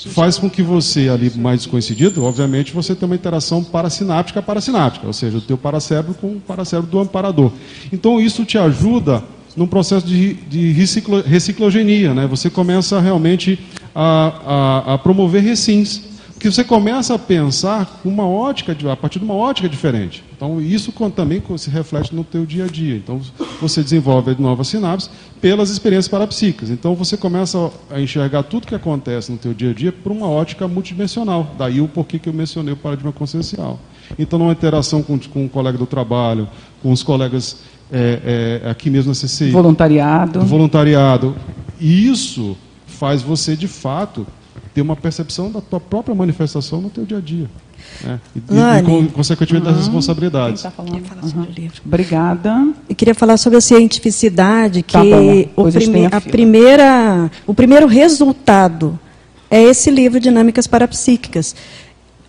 faz com que você, ali mais desconhecido, obviamente, você tenha uma interação parasináptica parasináptica, ou seja, o teu paracérebro com o paracérebro do amparador. Então, isso te ajuda num processo de, de reciclo, reciclogenia, né? Você começa realmente a, a, a promover recins que você começa a pensar com uma ótica, a partir de uma ótica diferente. Então, isso também se reflete no teu dia a dia. Então, você desenvolve novas sinapses pelas experiências parapsíquicas. Então, você começa a enxergar tudo que acontece no teu dia a dia por uma ótica multidimensional. Daí o porquê que eu mencionei o paradigma consciencial. Então, numa interação com, com um colega do trabalho, com os colegas é, é, aqui mesmo na CCI. Voluntariado. Voluntariado. Isso faz você, de fato, ter uma percepção da tua própria manifestação no teu dia a dia. Né? E, e, e, consequentemente, uhum. das responsabilidades. Tá uhum. Obrigada. Eu queria falar sobre a cientificidade, que tá o, prime a primeira, o primeiro resultado é esse livro Dinâmicas Parapsíquicas.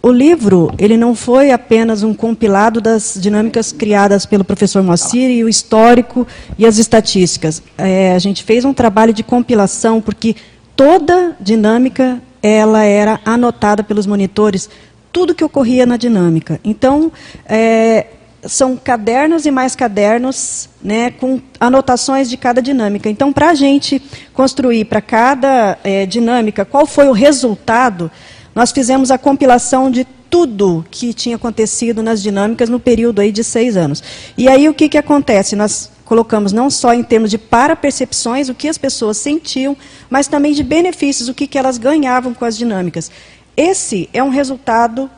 O livro ele não foi apenas um compilado das dinâmicas criadas pelo professor Moacir e o histórico e as estatísticas. É, a gente fez um trabalho de compilação, porque toda dinâmica ela era anotada pelos monitores, tudo que ocorria na dinâmica. Então, é, são cadernos e mais cadernos né, com anotações de cada dinâmica. Então, para a gente construir para cada é, dinâmica qual foi o resultado, nós fizemos a compilação de tudo que tinha acontecido nas dinâmicas no período aí de seis anos. E aí o que, que acontece? Nós colocamos não só em termos de para-percepções, o que as pessoas sentiam, mas também de benefícios, o que, que elas ganhavam com as dinâmicas. Esse é um resultado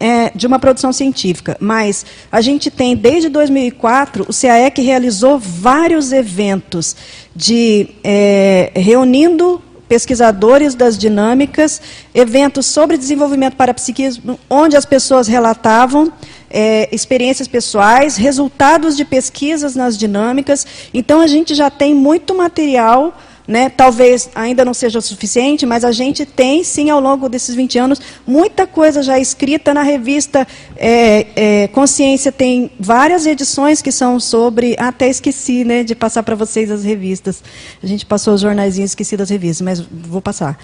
é, de uma produção científica, mas a gente tem, desde 2004, o CAEC realizou vários eventos de é, reunindo pesquisadores das dinâmicas, eventos sobre desenvolvimento parapsiquismo, onde as pessoas relatavam é, experiências pessoais, resultados de pesquisas nas dinâmicas. Então, a gente já tem muito material né? Talvez ainda não seja o suficiente, mas a gente tem, sim, ao longo desses 20 anos, muita coisa já escrita na revista é, é, Consciência. Tem várias edições que são sobre. Até esqueci né, de passar para vocês as revistas. A gente passou os jornaizinhos, esqueci das revistas, mas vou passar.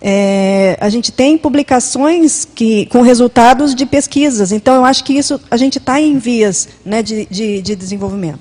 É, a gente tem publicações que, com resultados de pesquisas. Então, eu acho que isso a gente está em vias né, de, de, de desenvolvimento.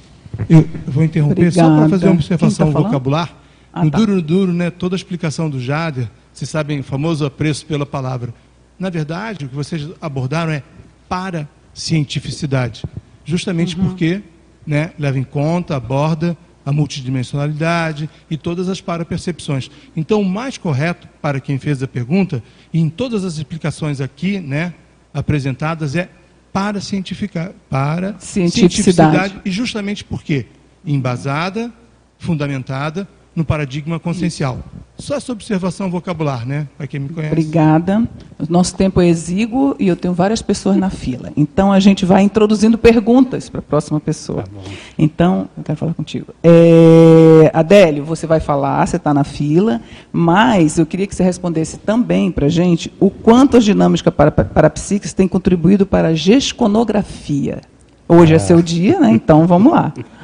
Eu vou interromper Obrigada. só para fazer uma observação tá vocabular. Ah, no tá. duro, no duro, né, toda a explicação do Jader, vocês sabem, o famoso apreço pela palavra. Na verdade, o que vocês abordaram é para cientificidade, justamente uhum. porque né, leva em conta, aborda a multidimensionalidade e todas as parapercepções. Então, o mais correto para quem fez a pergunta, e em todas as explicações aqui né, apresentadas, é para cientificar, para cientificidade. cientificidade e justamente porque embasada, fundamentada no paradigma consciencial. Só essa observação vocabular, né? Para quem me conhece. Obrigada. O nosso tempo é exíguo e eu tenho várias pessoas na fila. Então a gente vai introduzindo perguntas para a próxima pessoa. Tá então, eu quero falar contigo. É, Adélio, você vai falar, você está na fila, mas eu queria que você respondesse também para a gente o quanto as dinâmicas para, para psíquicas têm contribuído para a gesconografia. Hoje é, é seu dia, né? Então vamos lá.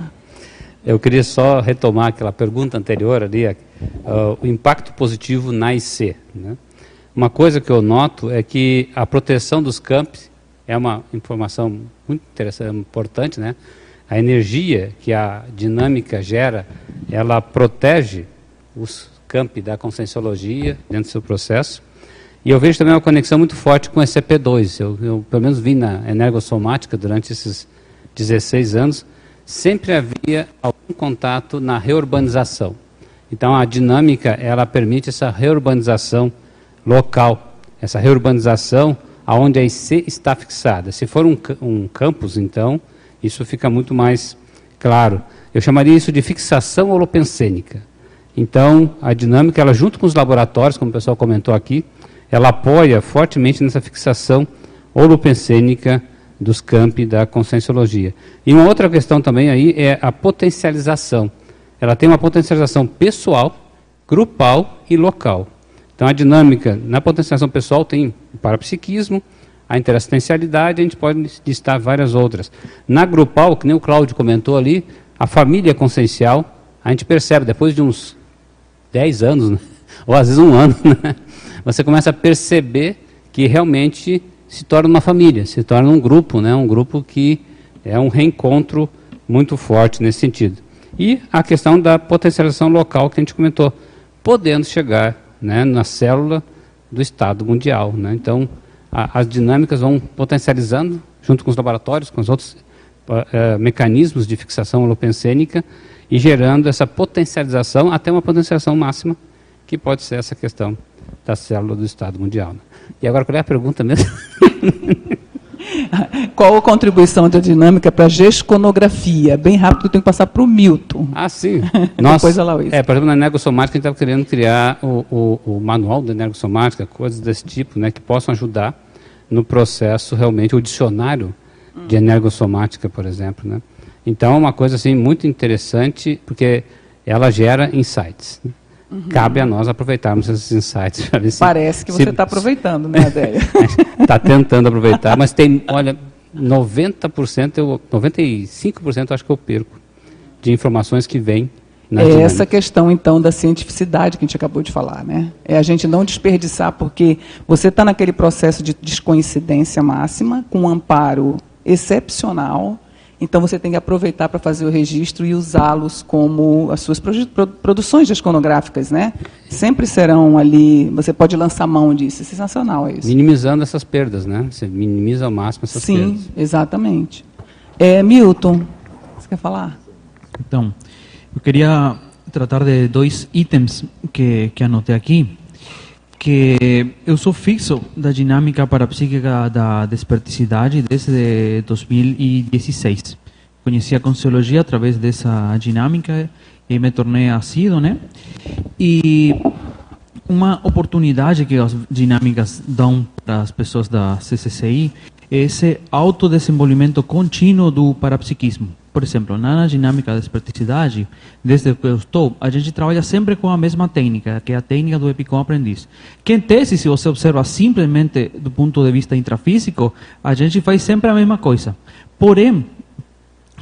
Eu queria só retomar aquela pergunta anterior ali, uh, o impacto positivo na IC. Né? Uma coisa que eu noto é que a proteção dos campos é uma informação muito interessante, importante, né? A energia que a dinâmica gera, ela protege os campi da conscienciologia dentro do seu processo. E eu vejo também uma conexão muito forte com o SCP-2. Eu, eu, pelo menos, vi na energossomática durante esses 16 anos, sempre havia algum contato na reurbanização. Então a dinâmica ela permite essa reurbanização local, essa reurbanização aonde a IC está fixada. Se for um, um campus, então isso fica muito mais claro. Eu chamaria isso de fixação holopensênica. Então a dinâmica, ela junto com os laboratórios, como o pessoal comentou aqui, ela apoia fortemente nessa fixação holopensênica dos campi da conscienciologia. E uma outra questão também aí é a potencialização. Ela tem uma potencialização pessoal, grupal e local. Então a dinâmica na potencialização pessoal tem o parapsiquismo, a interassistencialidade, a gente pode listar várias outras. Na grupal, que nem o Cláudio comentou ali, a família consciencial a gente percebe, depois de uns 10 anos, né? ou às vezes um ano, né? você começa a perceber que realmente se torna uma família, se torna um grupo, né? um grupo que é um reencontro muito forte nesse sentido. E a questão da potencialização local que a gente comentou, podendo chegar né, na célula do Estado mundial. Né? Então, a, as dinâmicas vão potencializando, junto com os laboratórios, com os outros uh, mecanismos de fixação holopensênica, e gerando essa potencialização até uma potencialização máxima, que pode ser essa questão da célula do Estado mundial. Né? E agora, qual é a pergunta mesmo? Qual a contribuição da dinâmica para a gesconografia? Bem rápido, eu tenho que passar para o Milton. Ah, sim. Nossa, Depois a É, por exemplo, na energossomática, a gente estava querendo criar o, o, o, manual da energossomática, coisas desse tipo, né, que possam ajudar no processo, realmente, o dicionário de energossomática, por exemplo. Né? Então, é uma coisa assim, muito interessante, porque ela gera insights. Né? Uhum. Cabe a nós aproveitarmos esses insights. Se, Parece que você está aproveitando, né, Adélia? Está tentando aproveitar, mas tem, olha, 90%, eu, 95% eu acho que eu perco de informações que vêm é dinâmica. essa questão, então, da cientificidade que a gente acabou de falar, né? É a gente não desperdiçar, porque você está naquele processo de descoincidência máxima, com um amparo excepcional, então você tem que aproveitar para fazer o registro e usá-los como as suas produções gesconográficas, né? Sempre serão ali, você pode lançar mão disso, é sensacional é isso. Minimizando essas perdas, né? Você minimiza ao máximo essas Sim, perdas. Sim, exatamente. É, Milton, você quer falar? Então, eu queria tratar de dois itens que, que anotei aqui que eu sou fixo da dinâmica parapsíquica da desperticidade desde 2016. Conheci a Consciologia através dessa dinâmica e me tornei assíduo, né? E uma oportunidade que as dinâmicas dão para as pessoas da CCCI é esse autodesenvolvimento contínuo do parapsiquismo. Por exemplo, na dinâmica da esperticidade, desde que eu estou, a gente trabalha sempre com a mesma técnica, que é a técnica do epicom aprendiz. Que em tese, se você observa simplesmente do ponto de vista intrafísico, a gente faz sempre a mesma coisa. Porém,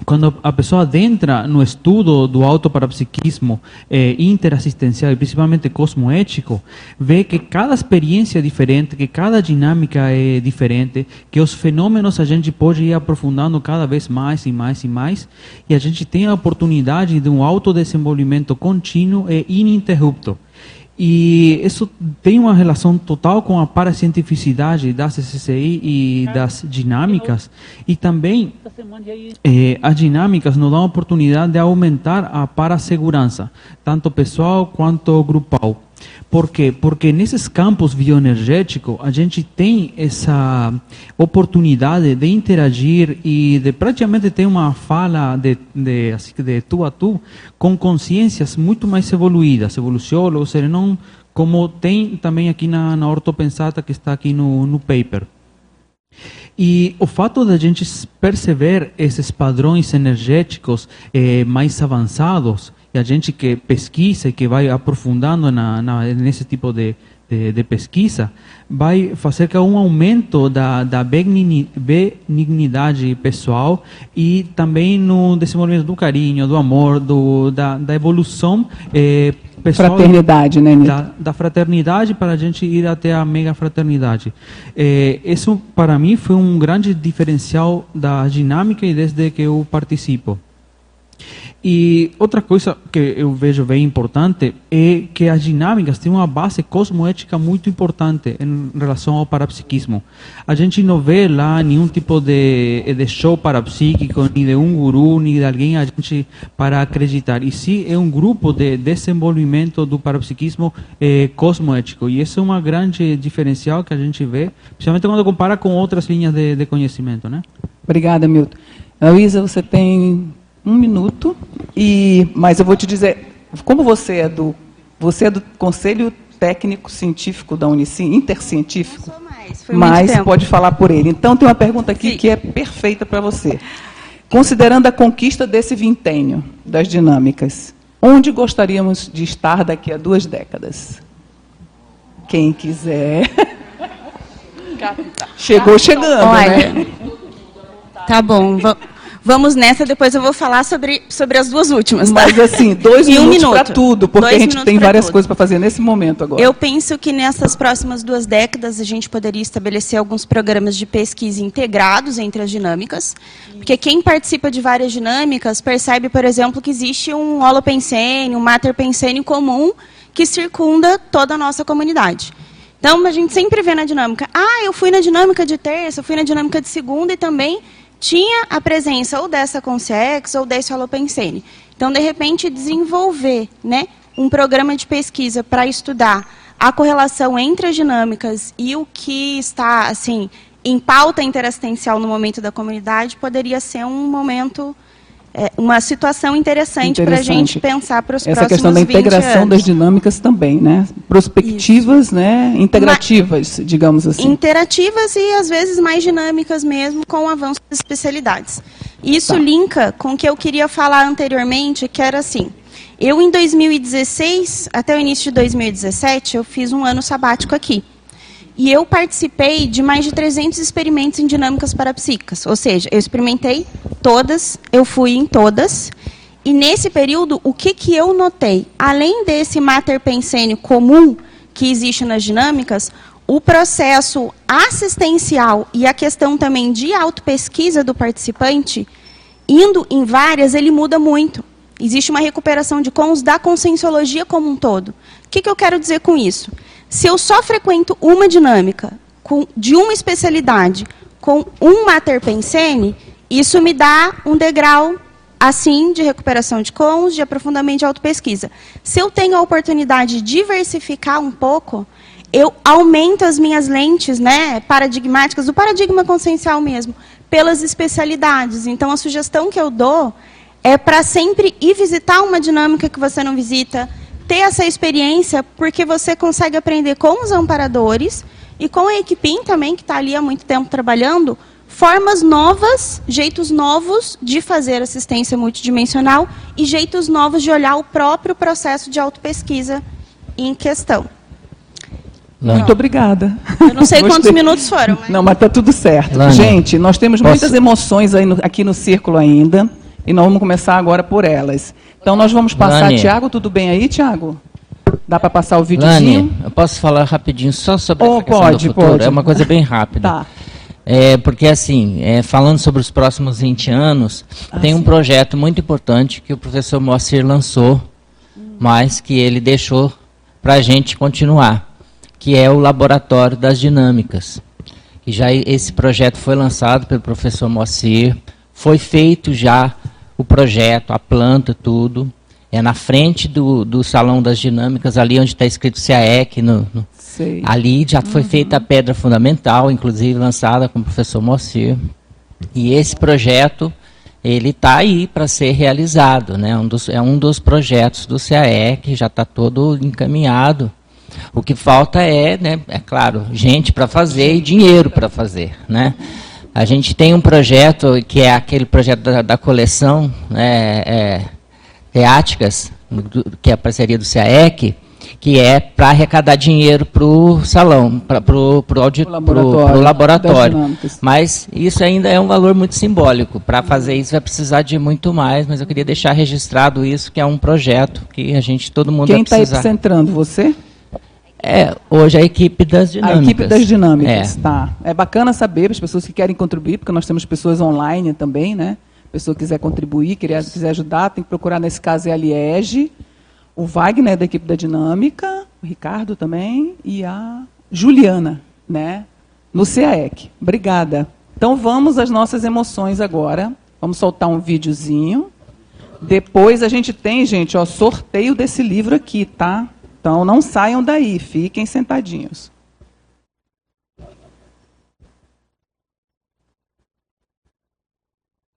quando a pessoa adentra no estudo do autoparapsiquismo eh, interassistencial e principalmente cosmoético, vê que cada experiência é diferente, que cada dinâmica é diferente, que os fenômenos a gente pode ir aprofundando cada vez mais e mais e mais, e a gente tem a oportunidade de um autodesenvolvimento contínuo e ininterrupto. E isso tem uma relação total com a paracientificidade da CCCI e das dinâmicas. E também eh, as dinâmicas nos dão a oportunidade de aumentar a parasegurança, tanto pessoal quanto grupal. Por quê? Porque nesses campos bioenergéticos a gente tem essa oportunidade de interagir e de praticamente ter uma fala de, de, assim, de tu a tu com consciências muito mais evoluídas, evoluciólogos, não como tem também aqui na, na ortopensata que está aqui no, no paper. E o fato de a gente perceber esses padrões energéticos eh, mais avançados a gente que pesquisa e que vai aprofundando na, na, nesse tipo de, de, de, pesquisa, vai fazer que um aumento da, da benignidade pessoal e também no desenvolvimento do carinho, do amor, do, da, da evolução eh, pessoal. Fraternidade, né, Nito? Da, da, fraternidade para a gente ir até a mega fraternidade. Eh, isso, para mim, foi um grande diferencial da dinâmica e desde que eu participo. E outra coisa que eu vejo bem importante é que as dinâmicas têm uma base cosmoética muito importante em relação ao parapsiquismo. A gente não vê lá nenhum tipo de, de show parapsíquico, nem de um guru, nem de alguém a gente para acreditar. E sim, é um grupo de desenvolvimento do parapsiquismo eh, cosmoético. E esse é uma grande diferencial que a gente vê, principalmente quando compara com outras linhas de, de conhecimento. Né? Obrigada, Milton. Luísa, você tem um minuto. E, mas eu vou te dizer, como você é do, você é do Conselho Técnico Científico da Unicim, intercientífico, mais, mas pode falar por ele. Então tem uma pergunta aqui Sim. que é perfeita para você. Considerando a conquista desse vintênio das dinâmicas, onde gostaríamos de estar daqui a duas décadas? Quem quiser. Chegou chegando, Olha, né? Tá bom. Vamos nessa, depois eu vou falar sobre, sobre as duas últimas. Tá? Mas assim, dois um minutos minuto. para tudo, porque dois a gente tem várias tudo. coisas para fazer nesse momento agora. Eu penso que nessas próximas duas décadas a gente poderia estabelecer alguns programas de pesquisa integrados entre as dinâmicas, porque quem participa de várias dinâmicas percebe, por exemplo, que existe um holopensene, um materpensene comum que circunda toda a nossa comunidade. Então, a gente sempre vê na dinâmica, ah, eu fui na dinâmica de terça, eu fui na dinâmica de segunda e também tinha a presença ou dessa Consciex ou desse Holopensene. Então, de repente, desenvolver né, um programa de pesquisa para estudar a correlação entre as dinâmicas e o que está assim em pauta interassistencial no momento da comunidade poderia ser um momento, é, uma situação interessante, para a gente pensar para os próximos Essa questão da integração das dinâmicas também, né? Prospectivas, né? Integrativas, digamos assim. Interativas e às vezes mais dinâmicas mesmo, com o avanço das especialidades. Isso Tá. linka com o que eu queria falar anteriormente, que era assim. Eu, em 2016, até o início de 2017, eu fiz um ano sabático aqui. E eu participei de mais de 300 experimentos em dinâmicas parapsíquicas. Ou seja, eu experimentei todas, eu fui em todas. E nesse período, o que, que eu notei? Além desse mater pensênio comum que existe nas dinâmicas, o processo assistencial e a questão também de autopesquisa do participante, indo em várias, ele muda muito. Existe uma recuperação de cons da conscienciologia como um todo. O que, que eu quero dizer com isso? Se eu só frequento uma dinâmica com, de uma especialidade com um mater pensene, isso me dá um degrau assim de recuperação de cons, de aprofundamento de autopesquisa. Se eu tenho a oportunidade de diversificar um pouco, eu aumento as minhas lentes né, paradigmáticas, do paradigma consciencial mesmo, pelas especialidades. Então, a sugestão que eu dou é para sempre ir visitar uma dinâmica que você não visita, ter essa experiência, porque você consegue aprender com os amparadores e com a equipim também, que está ali há muito tempo trabalhando, formas novas, jeitos novos de fazer assistência multidimensional e jeitos novos de olhar o próprio processo de autopesquisa em questão. Muito obrigada. Eu não sei Gostei. quantos minutos foram. Mas... Não, mas está tudo certo. Lani, Gente, nós temos posso- muitas emoções aí no- aqui no círculo ainda. E nós vamos começar agora por elas. Então nós vamos passar. Lani. Tiago, tudo bem aí, Tiago? Dá para passar o videozinho? Lani, eu posso falar rapidinho só sobre Oh, pode, pode. É uma coisa bem rápida. Tá. É, porque assim, é, falando sobre os próximos 20 anos, Ah, tem um projeto muito importante que o professor Moacir lançou, mas que ele deixou para a gente continuar, que é o Laboratório das Dinâmicas. E já esse projeto foi lançado pelo professor Moacir, foi feito já o projeto, a planta, tudo. É na frente do, do Salão das Dinâmicas, ali onde está escrito CAEC, no, no- ali já foi feita a pedra fundamental, inclusive lançada com o professor Moacir. E esse projeto, ele está aí para ser realizado, né? Um dos, é um dos projetos do CAEC, já está todo encaminhado. O que falta é, né, é claro, gente para fazer e dinheiro para fazer, né? A gente tem um projeto que é aquele projeto da, da coleção né, é, teáticas, do- que é a parceria do CAEC, que é para arrecadar dinheiro para o salão, para o laboratório, laboratório. Mas isso ainda é um valor muito simbólico. Para fazer isso vai precisar de muito mais, mas eu queria deixar registrado isso, que é um projeto que a gente, todo mundo Quem vai está precisar. epicentrando? Você? É, hoje a equipe das dinâmicas. A equipe das dinâmicas, É. tá. É bacana saber para as pessoas que querem contribuir, porque nós temos pessoas online também, né? A pessoa que quiser contribuir, querer, quiser ajudar, tem que procurar, nesse caso, é a Liege, o Wagner, da equipe da Dinâmica, o Ricardo também, e a Juliana, né? No CAEC. Obrigada. Então vamos às nossas emoções agora. Vamos soltar um videozinho. Depois a gente tem, gente, ó, sorteio desse livro aqui, tá? Então não saiam daí, fiquem sentadinhos.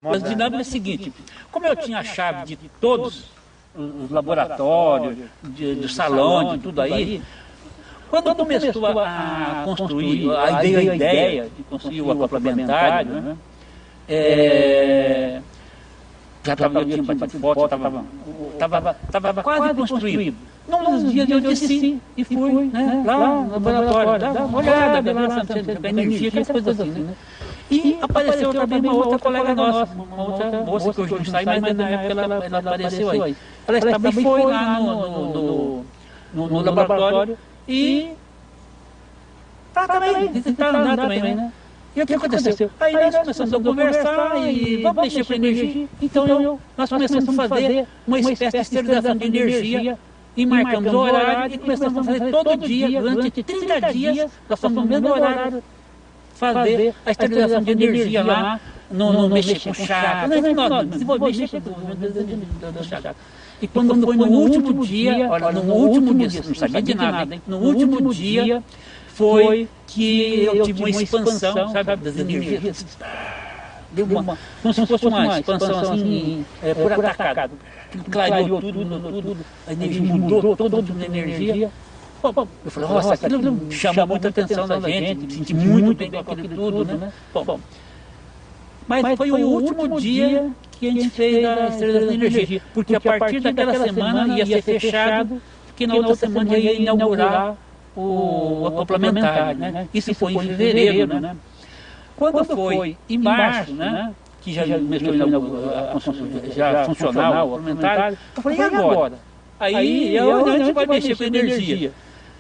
As dinâmicas é o seguinte, como eu tinha a chave de todos os laboratórios, de, de salão, de tudo aí, quando começou a, a construir, a ideia, a ideia de construir o complementário, né, é, já estava, tinha bastante foto, estava quase construído. Num dos dias eu disse sim e fui né, lá no laboratório, dar uma olhada, ver lá, ver energia, aquelas coisas assim. Né? E apareceu também uma outra colega nossa, uma outra moça que hoje não sai, mas na época ela, ela apareceu aí. Ela também foi lá no, no, no, no laboratório e tá também, tá lá também, né? E o que aconteceu? Aí nós começamos a conversar e vamos mexer com energia. Então eu, nós começamos a fazer uma espécie de esterilização de energia e marcamos o horário e começamos a fazer todo dia, durante 30 dias, nós estamos no mesmo horário. fazer a esterilização de energia lá, não, não mexer com chá, não, desenvolver mexer com chá. E quando foi no último dia, olha, no último dia, não sabia de nada, no último dia foi que eu tive uma expansão, sabe, das energias. Deu uma, como se fosse uma expansão assim, é, por atacado. Clareou tudo, tudo, a energia mudou, toda a energia. Eu falei, nossa, aquilo chamou muita atenção da gente, me senti muito bem com aquilo tudo, né? Bom, mas foi o último dia que a gente fez a Estrela da Energia, porque a partir daquela semana ia ser fechado, porque na outra semana ia inaugurar o acoplamento, né? Isso foi em fevereiro, né? Quando foi em março, né? Que já, já, já funcionava o acoplamento, eu falei, e agora? Aí, eu, a gente vai mexer com energia.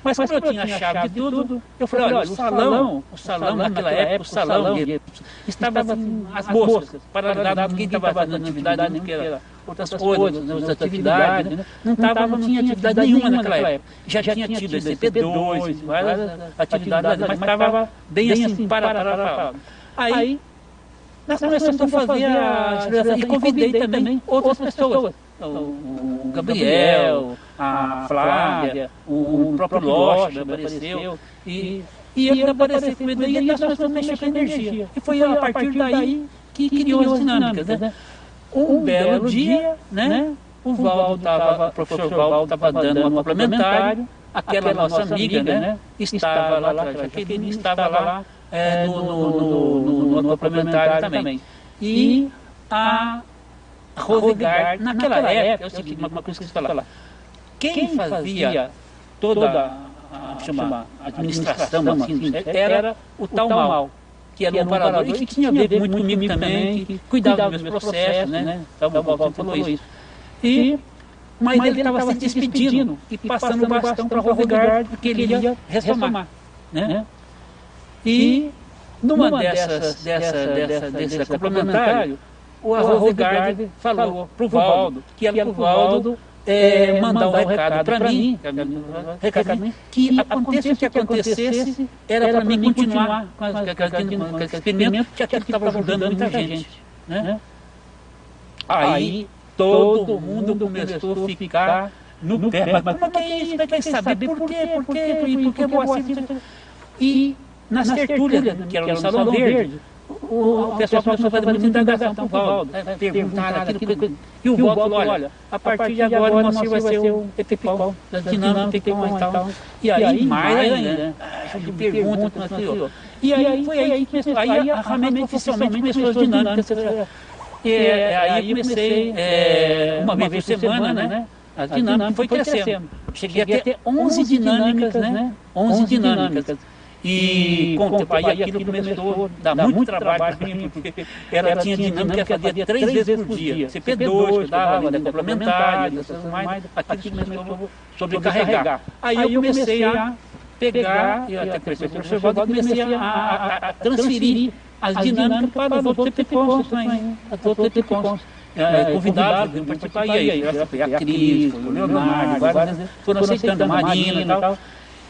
Mas como eu tinha a chave de tudo, eu falei, olha, o salão, o salão naquela época, o salão estava assim, as moças, paralisado, ninguém estava fazendo atividade, nem que era outras coisas, outras atividades, né? não, tava, não tinha atividade nenhuma naquela época. Já, já tinha tido CP2, várias atividades, mas estava bem assim, para, para, para. Aí, nós começamos a fazer a e convidei também outras pessoas o Gabriel, a Flávia, o próprio Loche apareceu. E, e ele apareceu com ele, e nós começamos a mexer com energia. E foi a partir daí que criou as dinâmicas. Né? Um belo dia, né? o Valdo estava, o professor Valdo estava dando um complementário, aquela nossa amiga, né? Estava lá estava lá é, no, no, no, no, complementário também. E a Rosegard, naquela época, é o seguinte, uma coisa que você fala, quem fazia toda a chama, administração assim, era o tal mal, que era um parador e que tinha a ver muito comigo também, que cuidava dos meus processos, né? Então, o Walter falou isso. E, mas ele estava se despedindo e passando o bastão para Rosegard, porque ele ia retomar. Né? E numa dessas, dessa, dessa, desse complementário, o Arrosigard falou para o Valdo que era para o Valdo é, mandar um recado para mim, que aconteça o que acontecesse, era para mim continuar com, aquele experimento, que aquilo estava ajudando muita gente. Né? Aí todo mundo começou a ficar no pé. Mas como é que é isso? Quer saber por quê? Por quê? Por que vou assim? E nas tertúlias, que era no Salão Verde, o, o pessoal começou a fazer muita indagação para o Valdo, né? perguntar aquilo. E o Valdo falou, olha, a partir de agora o Moacir vai ser o EPICOL, da dinâmica EPICOL e tal. E aí, mais ainda, né? de pergunta o E aí foi aí que começou, aí realmente oficialmente começou as dinâmicas. E aí comecei uma vez por semana, né? A dinâmica foi crescendo. Cheguei a ter 11 dinâmicas, né? 11 dinâmicas. E com o tempo aí aquilo começou a dar muito trabalho para mim, porque ela tinha dinâmica que fazia três vezes por dia. CP2, que dava, né, complementar, mais, aquilo começou a sobrecarregar. Aí eu comecei a pegar, eu até comecei a observar, e comecei a, transferir as dinâmicas para os outros EPCONs também, os outros EPCONs. É, convidados a participar, e aí, a Cris, o Leonardo, várias foram aceitando, a Marina e tal.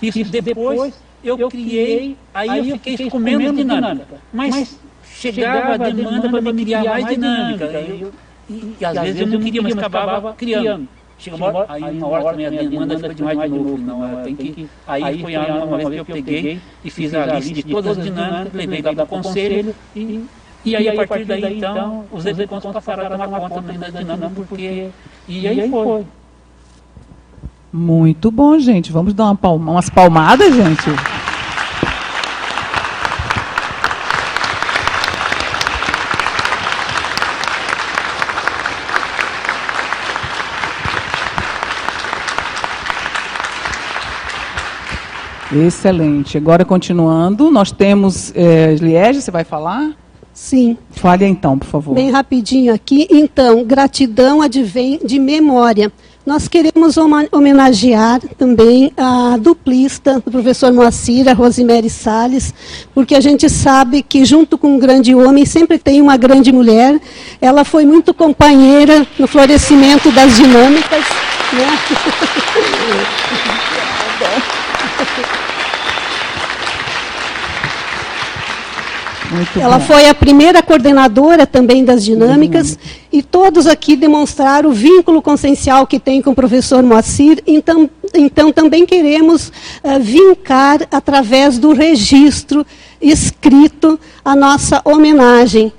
Isso depois eu criei, aí eu fiquei com menos dinâmica. Mas chegava a demanda para me criar mais dinâmica. Eu, e, e, às vezes eu não queria, mas acabava criando. Chega uma hora, aí uma hora também a demanda foi demais de novo. Não, tem que, aí foi uma vez que eu peguei e fiz a lista de todas as dinâmicas, levei lá para o conselho e, e aí a partir daí então os executantes passaram a tomar conta também da dinâmica, porque... E aí foi. Muito bom, gente. Vamos dar uma palma, umas palmadas, gente. Excelente. Agora, continuando, nós temos. É, Liege, você vai falar? Sim. Fale então, por favor. Bem rapidinho aqui. Então, gratidão advém de memória. Nós queremos homenagear também a duplista do professor Moacir, a Rosemary Salles, porque a gente sabe que junto com um grande homem sempre tem uma grande mulher. Ela foi muito companheira no florescimento das dinâmicas. Né? Muito Ela bom. foi a primeira coordenadora também das dinâmicas uhum. e todos aqui demonstraram o vínculo consciencial que tem com o professor Moacir. Então, então também queremos uh, vincar através do registro escrito a nossa homenagem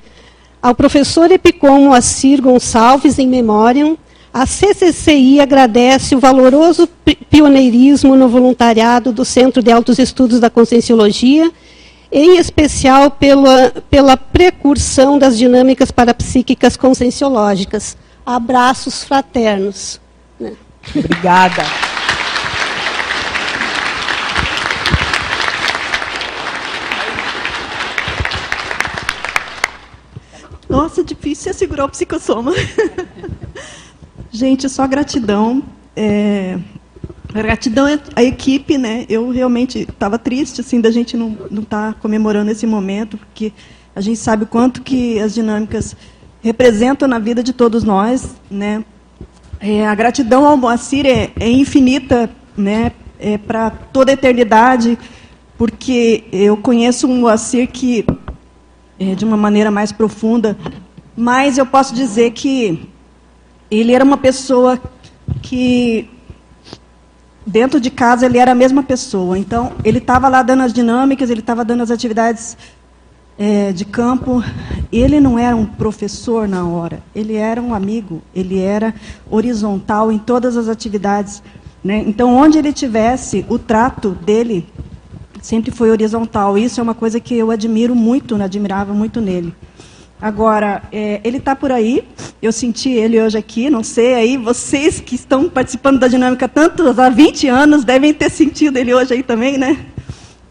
ao professor Epicom Moacir Gonçalves em memória. A CCCI agradece o valoroso pioneirismo no voluntariado do Centro de Altos Estudos da Conscienciologia em especial pela, pela precursão das dinâmicas parapsíquicas conscienciológicas. Abraços fraternos. Né? Obrigada. Nossa, difícil segurar o psicossoma. Gente, só gratidão. É, Gratidão à equipe, né? Eu realmente estava triste assim da gente não estar tá comemorando esse momento, porque a gente sabe o quanto que as dinâmicas representam na vida de todos nós, né? É, a gratidão ao Moacir é, é infinita, né? É para toda a eternidade, porque eu conheço um Moacir que é, de uma maneira mais profunda, mas eu posso dizer que ele era uma pessoa que dentro de casa ele era a mesma pessoa. Então, ele estava lá dando as dinâmicas, ele estava dando as atividades é, de campo. Ele não era um professor na hora, ele era um amigo, ele era horizontal em todas as atividades. Né? Então, onde ele tivesse, o trato dele sempre foi horizontal. Isso é uma coisa que eu admiro muito, admirava muito nele. Agora, é, ele está por aí, eu senti ele hoje aqui, não sei, aí vocês que estão participando da dinâmica tanto há 20 anos devem ter sentido ele hoje aí também, né?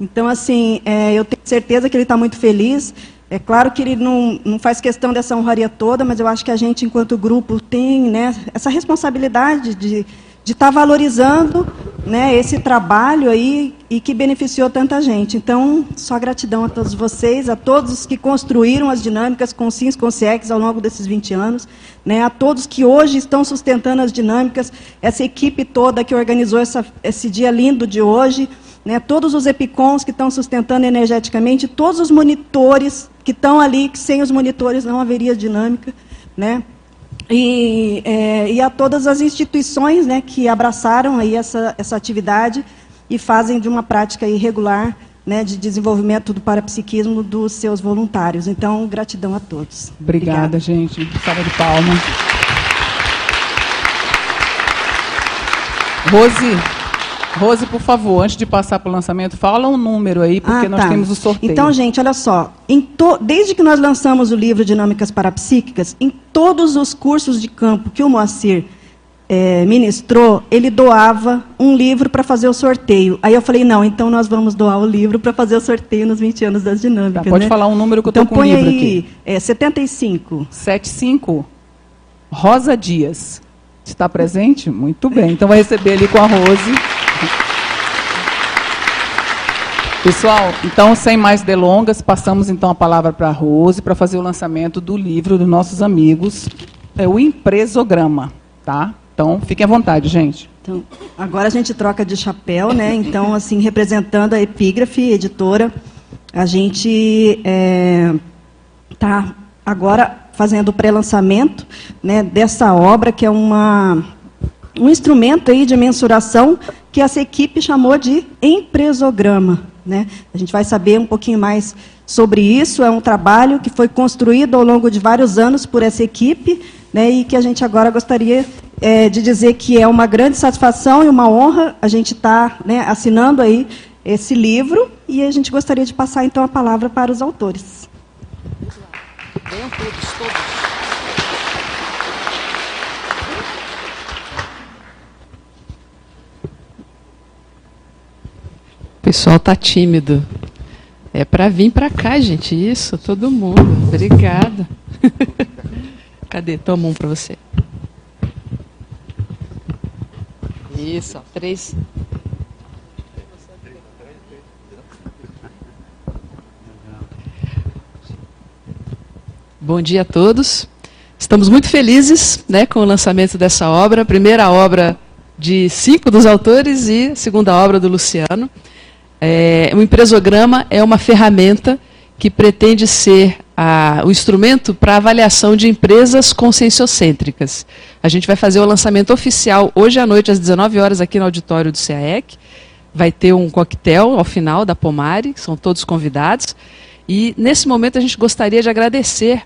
Então, assim, é, eu tenho certeza que ele está muito feliz. É claro que ele não, não faz questão dessa honraria toda, mas eu acho que a gente, enquanto grupo, tem né, essa responsabilidade de de estar tá valorizando né, esse trabalho aí e que beneficiou tanta gente. Então, só gratidão a todos vocês, a todos que construíram as dinâmicas com SINS, com SIEX ao longo desses 20 anos, né, a todos que hoje estão sustentando as dinâmicas, essa equipe toda que organizou essa, esse dia lindo de hoje, né, todos os EPICONs que estão sustentando energeticamente, todos os monitores que estão ali, que sem os monitores não haveria dinâmica, né, e, é, e a todas as instituições né, que abraçaram aí essa, essa atividade e fazem de uma prática irregular né, de desenvolvimento do parapsiquismo dos seus voluntários. Então, gratidão a todos. Obrigada, Obrigada. gente. Salva de palmas. Rose. Rose, por favor, antes de passar para o lançamento, fala um número aí, porque ah, nós tá. temos o sorteio. Então, gente, olha só. To... Desde que nós lançamos o livro Dinâmicas Parapsíquicas, em todos os cursos de campo que o Moacir é, ministrou, ele doava um livro para fazer o sorteio. Aí eu falei, não, então nós vamos doar o livro para fazer o sorteio nos 20 anos das dinâmicas. Tá, pode né? falar um número que eu estou então, com o livro aí, aqui. É, 75. 75. Rosa Dias. Está presente? Muito bem. Então vai receber ali com a Rose. Pessoal, então, sem mais delongas, passamos então a palavra para a Rose para fazer o lançamento do livro dos nossos amigos, é o Empresograma, tá? Então, fiquem à vontade, gente. Então, agora a gente troca de chapéu, né? Então, assim, representando a Epígrafe, editora, a gente está é, tá agora fazendo o pré-lançamento né, dessa obra, que é uma, um instrumento aí de mensuração que essa equipe chamou de empresograma. Né? A gente vai saber um pouquinho mais sobre isso. É um trabalho que foi construído ao longo de vários anos por essa equipe né? e que a gente agora gostaria é, de dizer que é uma grande satisfação e uma honra a gente estar tá, né, assinando aí esse livro e a gente gostaria de passar então a palavra para os autores. Venham todos, todos. O pessoal está tímido. É para vir para cá, gente. Isso, todo mundo. Obrigada. Cadê? Toma um para você. Isso, ó, três. Bom dia a todos. Estamos muito felizes né, com o lançamento dessa obra, primeira obra de cinco dos autores e segunda obra do Luciano. É, o empresograma é uma ferramenta que pretende ser a, o instrumento para avaliação de empresas conscienciocêntricas. A gente vai fazer o lançamento oficial hoje à noite, às 19 horas, aqui no auditório do CAEC. Vai ter um coquetel ao final da Pomare, são todos convidados. E nesse momento a gente gostaria de agradecer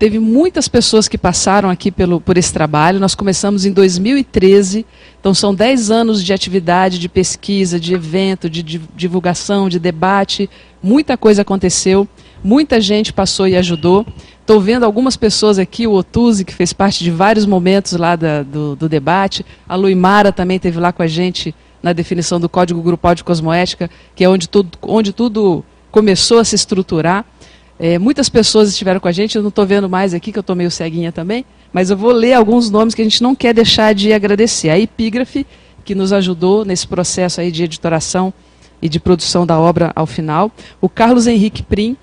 Teve muitas pessoas que passaram aqui pelo, por esse trabalho. Nós começamos em 2013, então são 10 anos de atividade, de pesquisa, de evento, de, de divulgação, de debate. Muita coisa aconteceu, muita gente passou e ajudou. Estou vendo algumas pessoas aqui, o Otuzzi, que fez parte de vários momentos lá da, do, do, debate. A Luimara também esteve lá com a gente na definição do Código Grupal de Cosmoética, que é onde tudo, onde tudo começou a se estruturar. É, muitas pessoas estiveram com a gente, eu não estou vendo mais aqui, que eu estou meio ceguinha também, mas eu vou ler alguns nomes que a gente não quer deixar de agradecer. A Epígrafe, que nos ajudou nesse processo aí de editoração e de produção da obra ao final. O Carlos Henrique Prim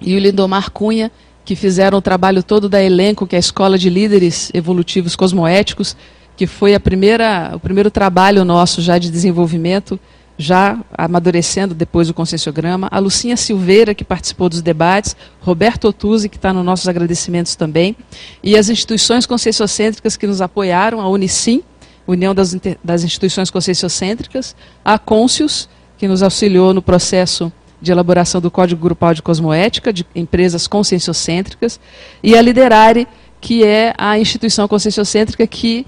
e o Lindomar Cunha, que fizeram o trabalho todo da Elenco, que é a Escola de Líderes Evolutivos Cosmoéticos, que foi a primeira, o primeiro trabalho nosso já de desenvolvimento já amadurecendo depois o conscienciograma, a Lucinha Silveira, que participou dos debates, Roberto Otuzzi, que está nos nossos agradecimentos também, e as instituições conscienciocêntricas que nos apoiaram, a Unicim, União das, das Instituições Conscienciocêntricas, a Conscius, que nos auxiliou no processo de elaboração do Código Grupal de Cosmoética, de empresas conscienciocêntricas, e a Liderare, que é a instituição conscienciocêntrica que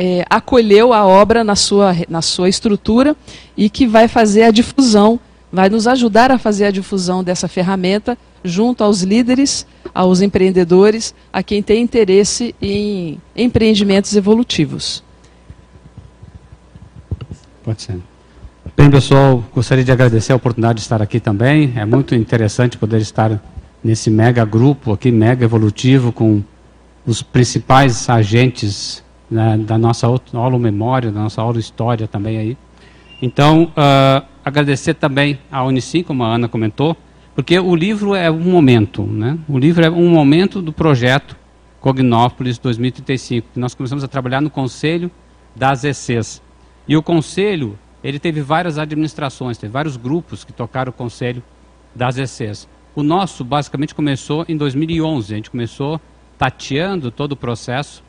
é, acolheu a obra na sua, na sua estrutura e que vai fazer a difusão, vai nos ajudar a fazer a difusão dessa ferramenta junto aos líderes, aos empreendedores, a quem tem interesse em empreendimentos evolutivos. Pode ser. Bem, pessoal, gostaria de agradecer a oportunidade de estar aqui também. É muito interessante poder estar nesse mega grupo aqui, mega evolutivo, com os principais agentes né, da nossa aula memória, da nossa aula história também aí. Então, uh, agradecer também à Unicim, como a Ana comentou, porque o livro é um momento, né? O livro é um momento do projeto Cognópolis 2035, que nós começamos a trabalhar no Conselho das ECs. E o Conselho, ele teve várias administrações, teve vários grupos que tocaram o Conselho das ECs. O nosso, basicamente, começou em 2011. A gente começou tateando todo o processo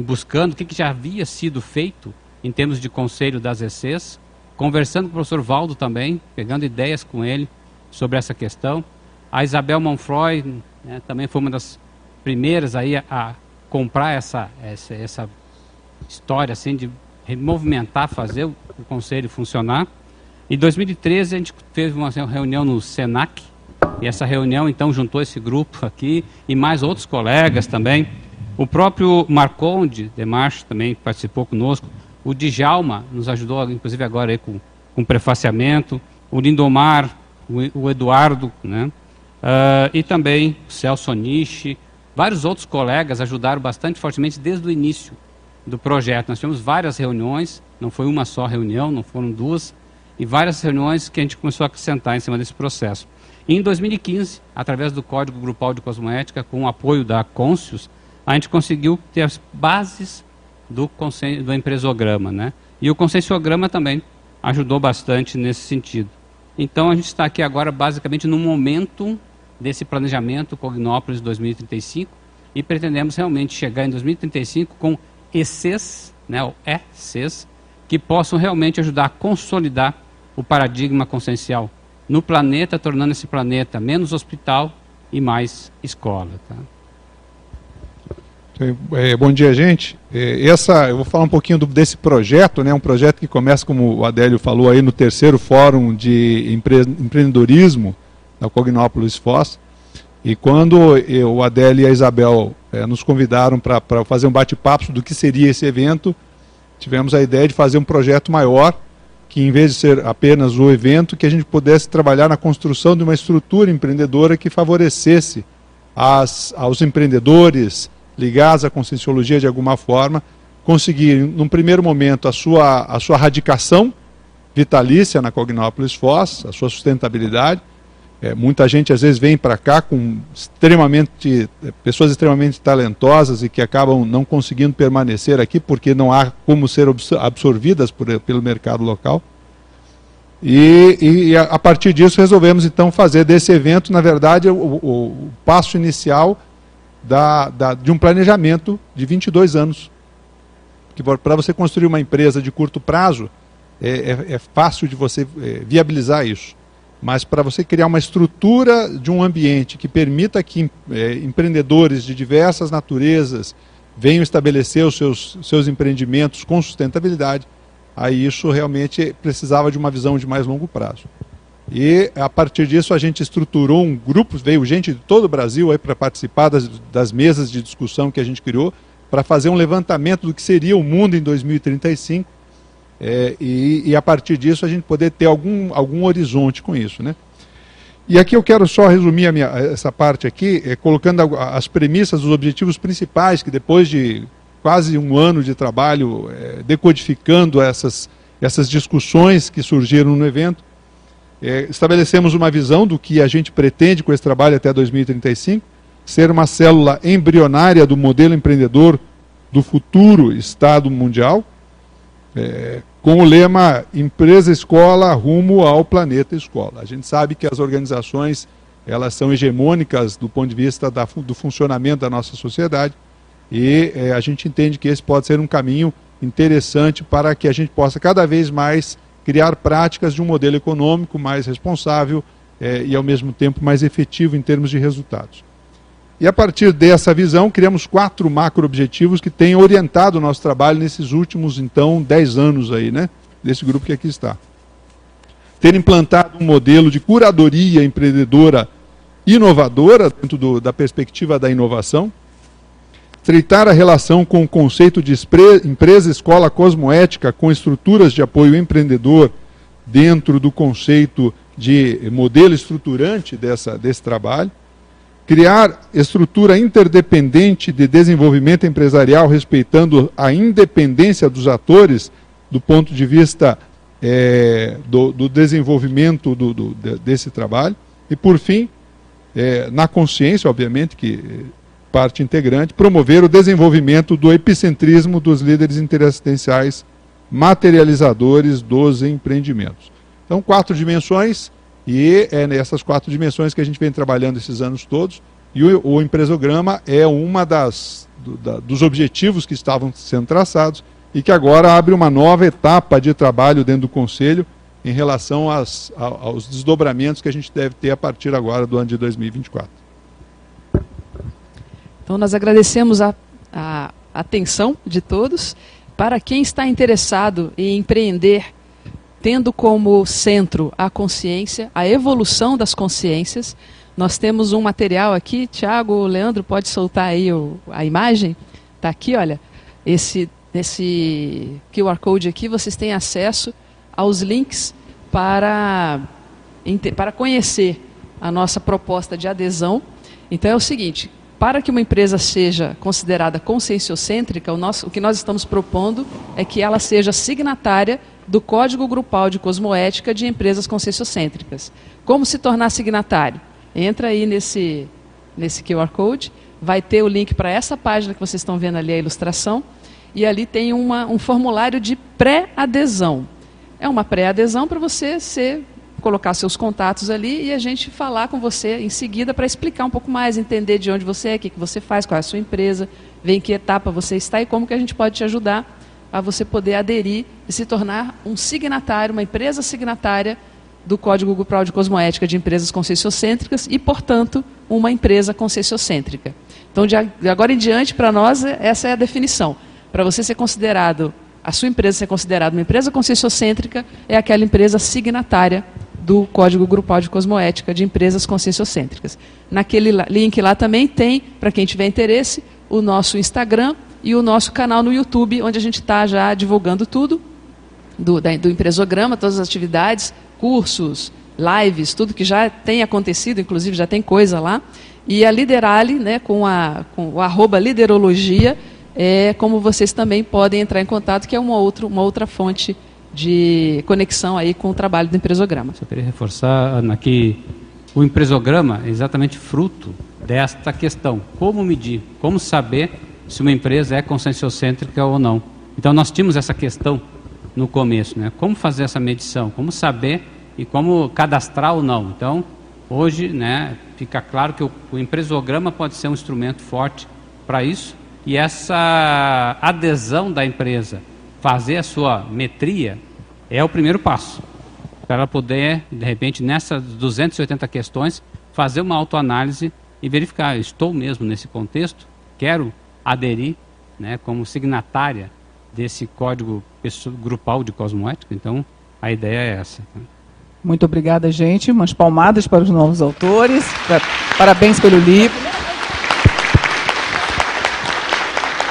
buscando o que, que já havia sido feito em termos de conselho das ECs, conversando com o professor Valdo também, pegando ideias com ele sobre essa questão. A Isabel Monfroy né, também foi uma das primeiras aí a, a comprar essa, essa, essa, história assim de movimentar, fazer o, o conselho funcionar. Em 2013 a gente fez uma reunião no Senac e essa reunião então juntou esse grupo aqui e mais outros colegas também o próprio Marconde Demarche também participou conosco. O Djalma nos ajudou, inclusive agora aí com, com prefaciamento. O Lindomar, o, o Eduardo, né? Uh, e também o Celso Onishi. Vários outros colegas ajudaram bastante fortemente desde o início do projeto. Nós tivemos várias reuniões, não foi uma só reunião, não foram duas, e várias reuniões que a gente começou a acrescentar em cima desse processo. E em 2015, através do Código Grupal de Cosmoética, com o apoio da Conscius, a gente conseguiu ter as bases do, do empresograma. Né? E o conscienciograma também ajudou bastante nesse sentido. Então a gente está aqui agora basicamente no momento desse planejamento Cognópolis 2035 e pretendemos realmente chegar em 2035 com ECs, né, ou ECs, que possam realmente ajudar a consolidar o paradigma consciencial no planeta, tornando esse planeta menos hospital e mais escola. Tá? É, bom dia, gente. É, essa, eu vou falar um pouquinho do, desse projeto, né? Um projeto que começa, como o Adélio falou aí, no terceiro fórum de empre, empreendedorismo da Cognópolis Foz. E quando eu, o Adélio e a Isabel é, nos convidaram para fazer um bate-papo do que seria esse evento, tivemos a ideia de fazer um projeto maior que em vez de ser apenas o evento, que a gente pudesse trabalhar na construção de uma estrutura empreendedora que favorecesse as, aos empreendedores ligados à conscienciologia de alguma forma, conseguir, num primeiro momento, a sua, a sua radicação vitalícia na Cognópolis Foz, a sua sustentabilidade, é, muita gente às vezes vem para cá com extremamente é, pessoas extremamente talentosas e que acabam não conseguindo permanecer aqui porque não há como ser absorvidas por, pelo mercado local. E, e, a partir disso resolvemos então fazer desse evento, na verdade, o, o passo inicial da, da, de um planejamento de 22 anos. Para você construir uma empresa de curto prazo é, é, é fácil de você é, viabilizar isso. Mas para você criar uma estrutura de um ambiente que permita que é, empreendedores de diversas naturezas venham estabelecer os seus, seus empreendimentos com sustentabilidade, aí isso realmente precisava de uma visão de mais longo prazo. E a partir disso a gente estruturou um grupo, veio gente de todo o Brasil para participar das, das mesas de discussão que a gente criou, para fazer um levantamento do que seria o mundo em 2035 é, e, e, a partir disso a gente poder ter algum, algum horizonte com isso. Né? E aqui eu quero só resumir minha, essa parte aqui, é, colocando as premissas, os objetivos principais, que depois de quase um ano de trabalho é, decodificando essas, essas discussões que surgiram no evento, é, estabelecemos uma visão do que a gente pretende com esse trabalho até 2035, ser uma célula embrionária do modelo empreendedor do futuro Estado mundial, é, com o lema Empresa Escola rumo ao planeta escola. A gente sabe que as organizações elas são hegemônicas do ponto de vista da, do funcionamento da nossa sociedade e é, a gente entende que esse pode ser um caminho interessante para que a gente possa cada vez mais criar práticas de um modelo econômico mais responsável é, e ao mesmo tempo mais efetivo em termos de resultados. E a partir dessa visão, criamos quatro macro-objetivos que têm orientado o nosso trabalho nesses últimos, então, dez anos aí, né? Desse grupo que aqui está. Ter implantado um modelo de curadoria empreendedora inovadora, dentro do, da perspectiva da inovação. Estreitar a relação com o conceito de empresa-escola cosmoética com estruturas de apoio empreendedor dentro do conceito de modelo estruturante dessa, desse trabalho criar estrutura interdependente de desenvolvimento empresarial, respeitando a independência dos atores do ponto de vista é, do, do, desenvolvimento do, do, desse trabalho. E, por fim, é, na consciência, obviamente, que parte integrante, promover o desenvolvimento do epicentrismo dos líderes interassistenciais materializadores dos empreendimentos. Então, quatro dimensões e é nessas quatro dimensões que a gente vem trabalhando esses anos todos. E o, o empresograma é uma das do, dos objetivos que estavam sendo traçados e que agora abre uma nova etapa de trabalho dentro do Conselho em relação às, aos desdobramentos que a gente deve ter a partir agora do ano de 2024. Então, nós agradecemos a, a atenção de todos. Para quem está interessado em empreender tendo como centro a consciência, a evolução das consciências. Nós temos um material aqui, Tiago, Leandro, pode soltar aí o, a imagem? Está aqui, olha, esse, esse QR Code aqui, vocês têm acesso aos links para, para conhecer a nossa proposta de adesão. Então é o seguinte, para que uma empresa seja considerada conscienciocêntrica, o, nosso, o que nós estamos propondo é que ela seja signatária do Código Grupal de Cosmoética de Empresas Concessiocêntricas. Como se tornar signatário? Entra aí nesse, nesse QR Code, vai ter o link para essa página que vocês estão vendo ali, a ilustração, e ali tem uma, um formulário de pré-adesão. É uma pré-adesão para você ser, colocar seus contatos ali e a gente falar com você em seguida para explicar um pouco mais, entender de onde você é, o que, que você faz, qual é a sua empresa, em que etapa você está e como que a gente pode te ajudar a você poder aderir e se tornar um signatário, uma empresa signatária do Código Grupal de Cosmoética de Empresas Concessiocêntricas e, portanto, uma empresa concessiocêntrica. Então, de agora em diante, para nós, essa é a definição. Para você ser considerado, a sua empresa ser considerada uma empresa concessiocêntrica, é aquela empresa signatária do Código Grupal de Cosmoética de Empresas Concessiocêntricas. Naquele link lá também tem, para quem tiver interesse, o nosso Instagram, e o nosso canal no YouTube, onde a gente está já divulgando tudo. do, da, do empresograma, todas as atividades, cursos, lives, tudo que já tem acontecido, inclusive já tem coisa lá. E a Liderale, né, com, a, com o arroba liderologia, é como vocês também podem entrar em contato, que é uma, outra uma outra fonte de conexão aí com o trabalho do empresograma. Eu queria reforçar, Ana, que o empresograma é exatamente fruto desta questão. Como medir, como saber se uma empresa é conscienciocêntrica ou não. Então nós tínhamos essa questão no começo, né? Como fazer essa medição, como saber e como cadastrar ou não. Então, hoje, né, fica claro que o, o empresograma pode ser um instrumento forte para isso e essa adesão da empresa fazer a sua metria é o primeiro passo para poder, de repente, nessas 280 questões, fazer uma autoanálise e verificar, estou mesmo nesse contexto, quero aderir né, como signatária desse código grupal de cosmoética. Então, a ideia é essa. Muito obrigada, gente. Umas palmadas para os novos autores. Parabéns pelo livro.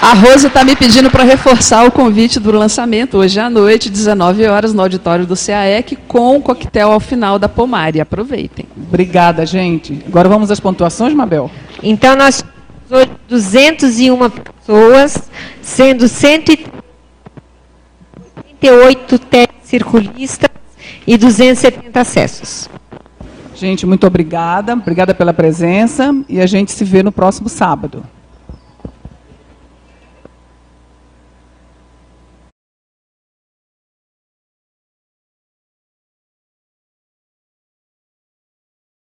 A Rosa está me pedindo para reforçar o convite do lançamento hoje à noite, 19 horas, no auditório do CAEC, com o coquetel ao final da Pomari. Aproveitem. Obrigada, gente. Agora vamos às pontuações, Mabel. Então, nós temos hoje 201 pessoas, sendo 138 circulistas e 270 acessos. Gente, muito obrigada. Obrigada pela presença e a gente se vê no próximo sábado.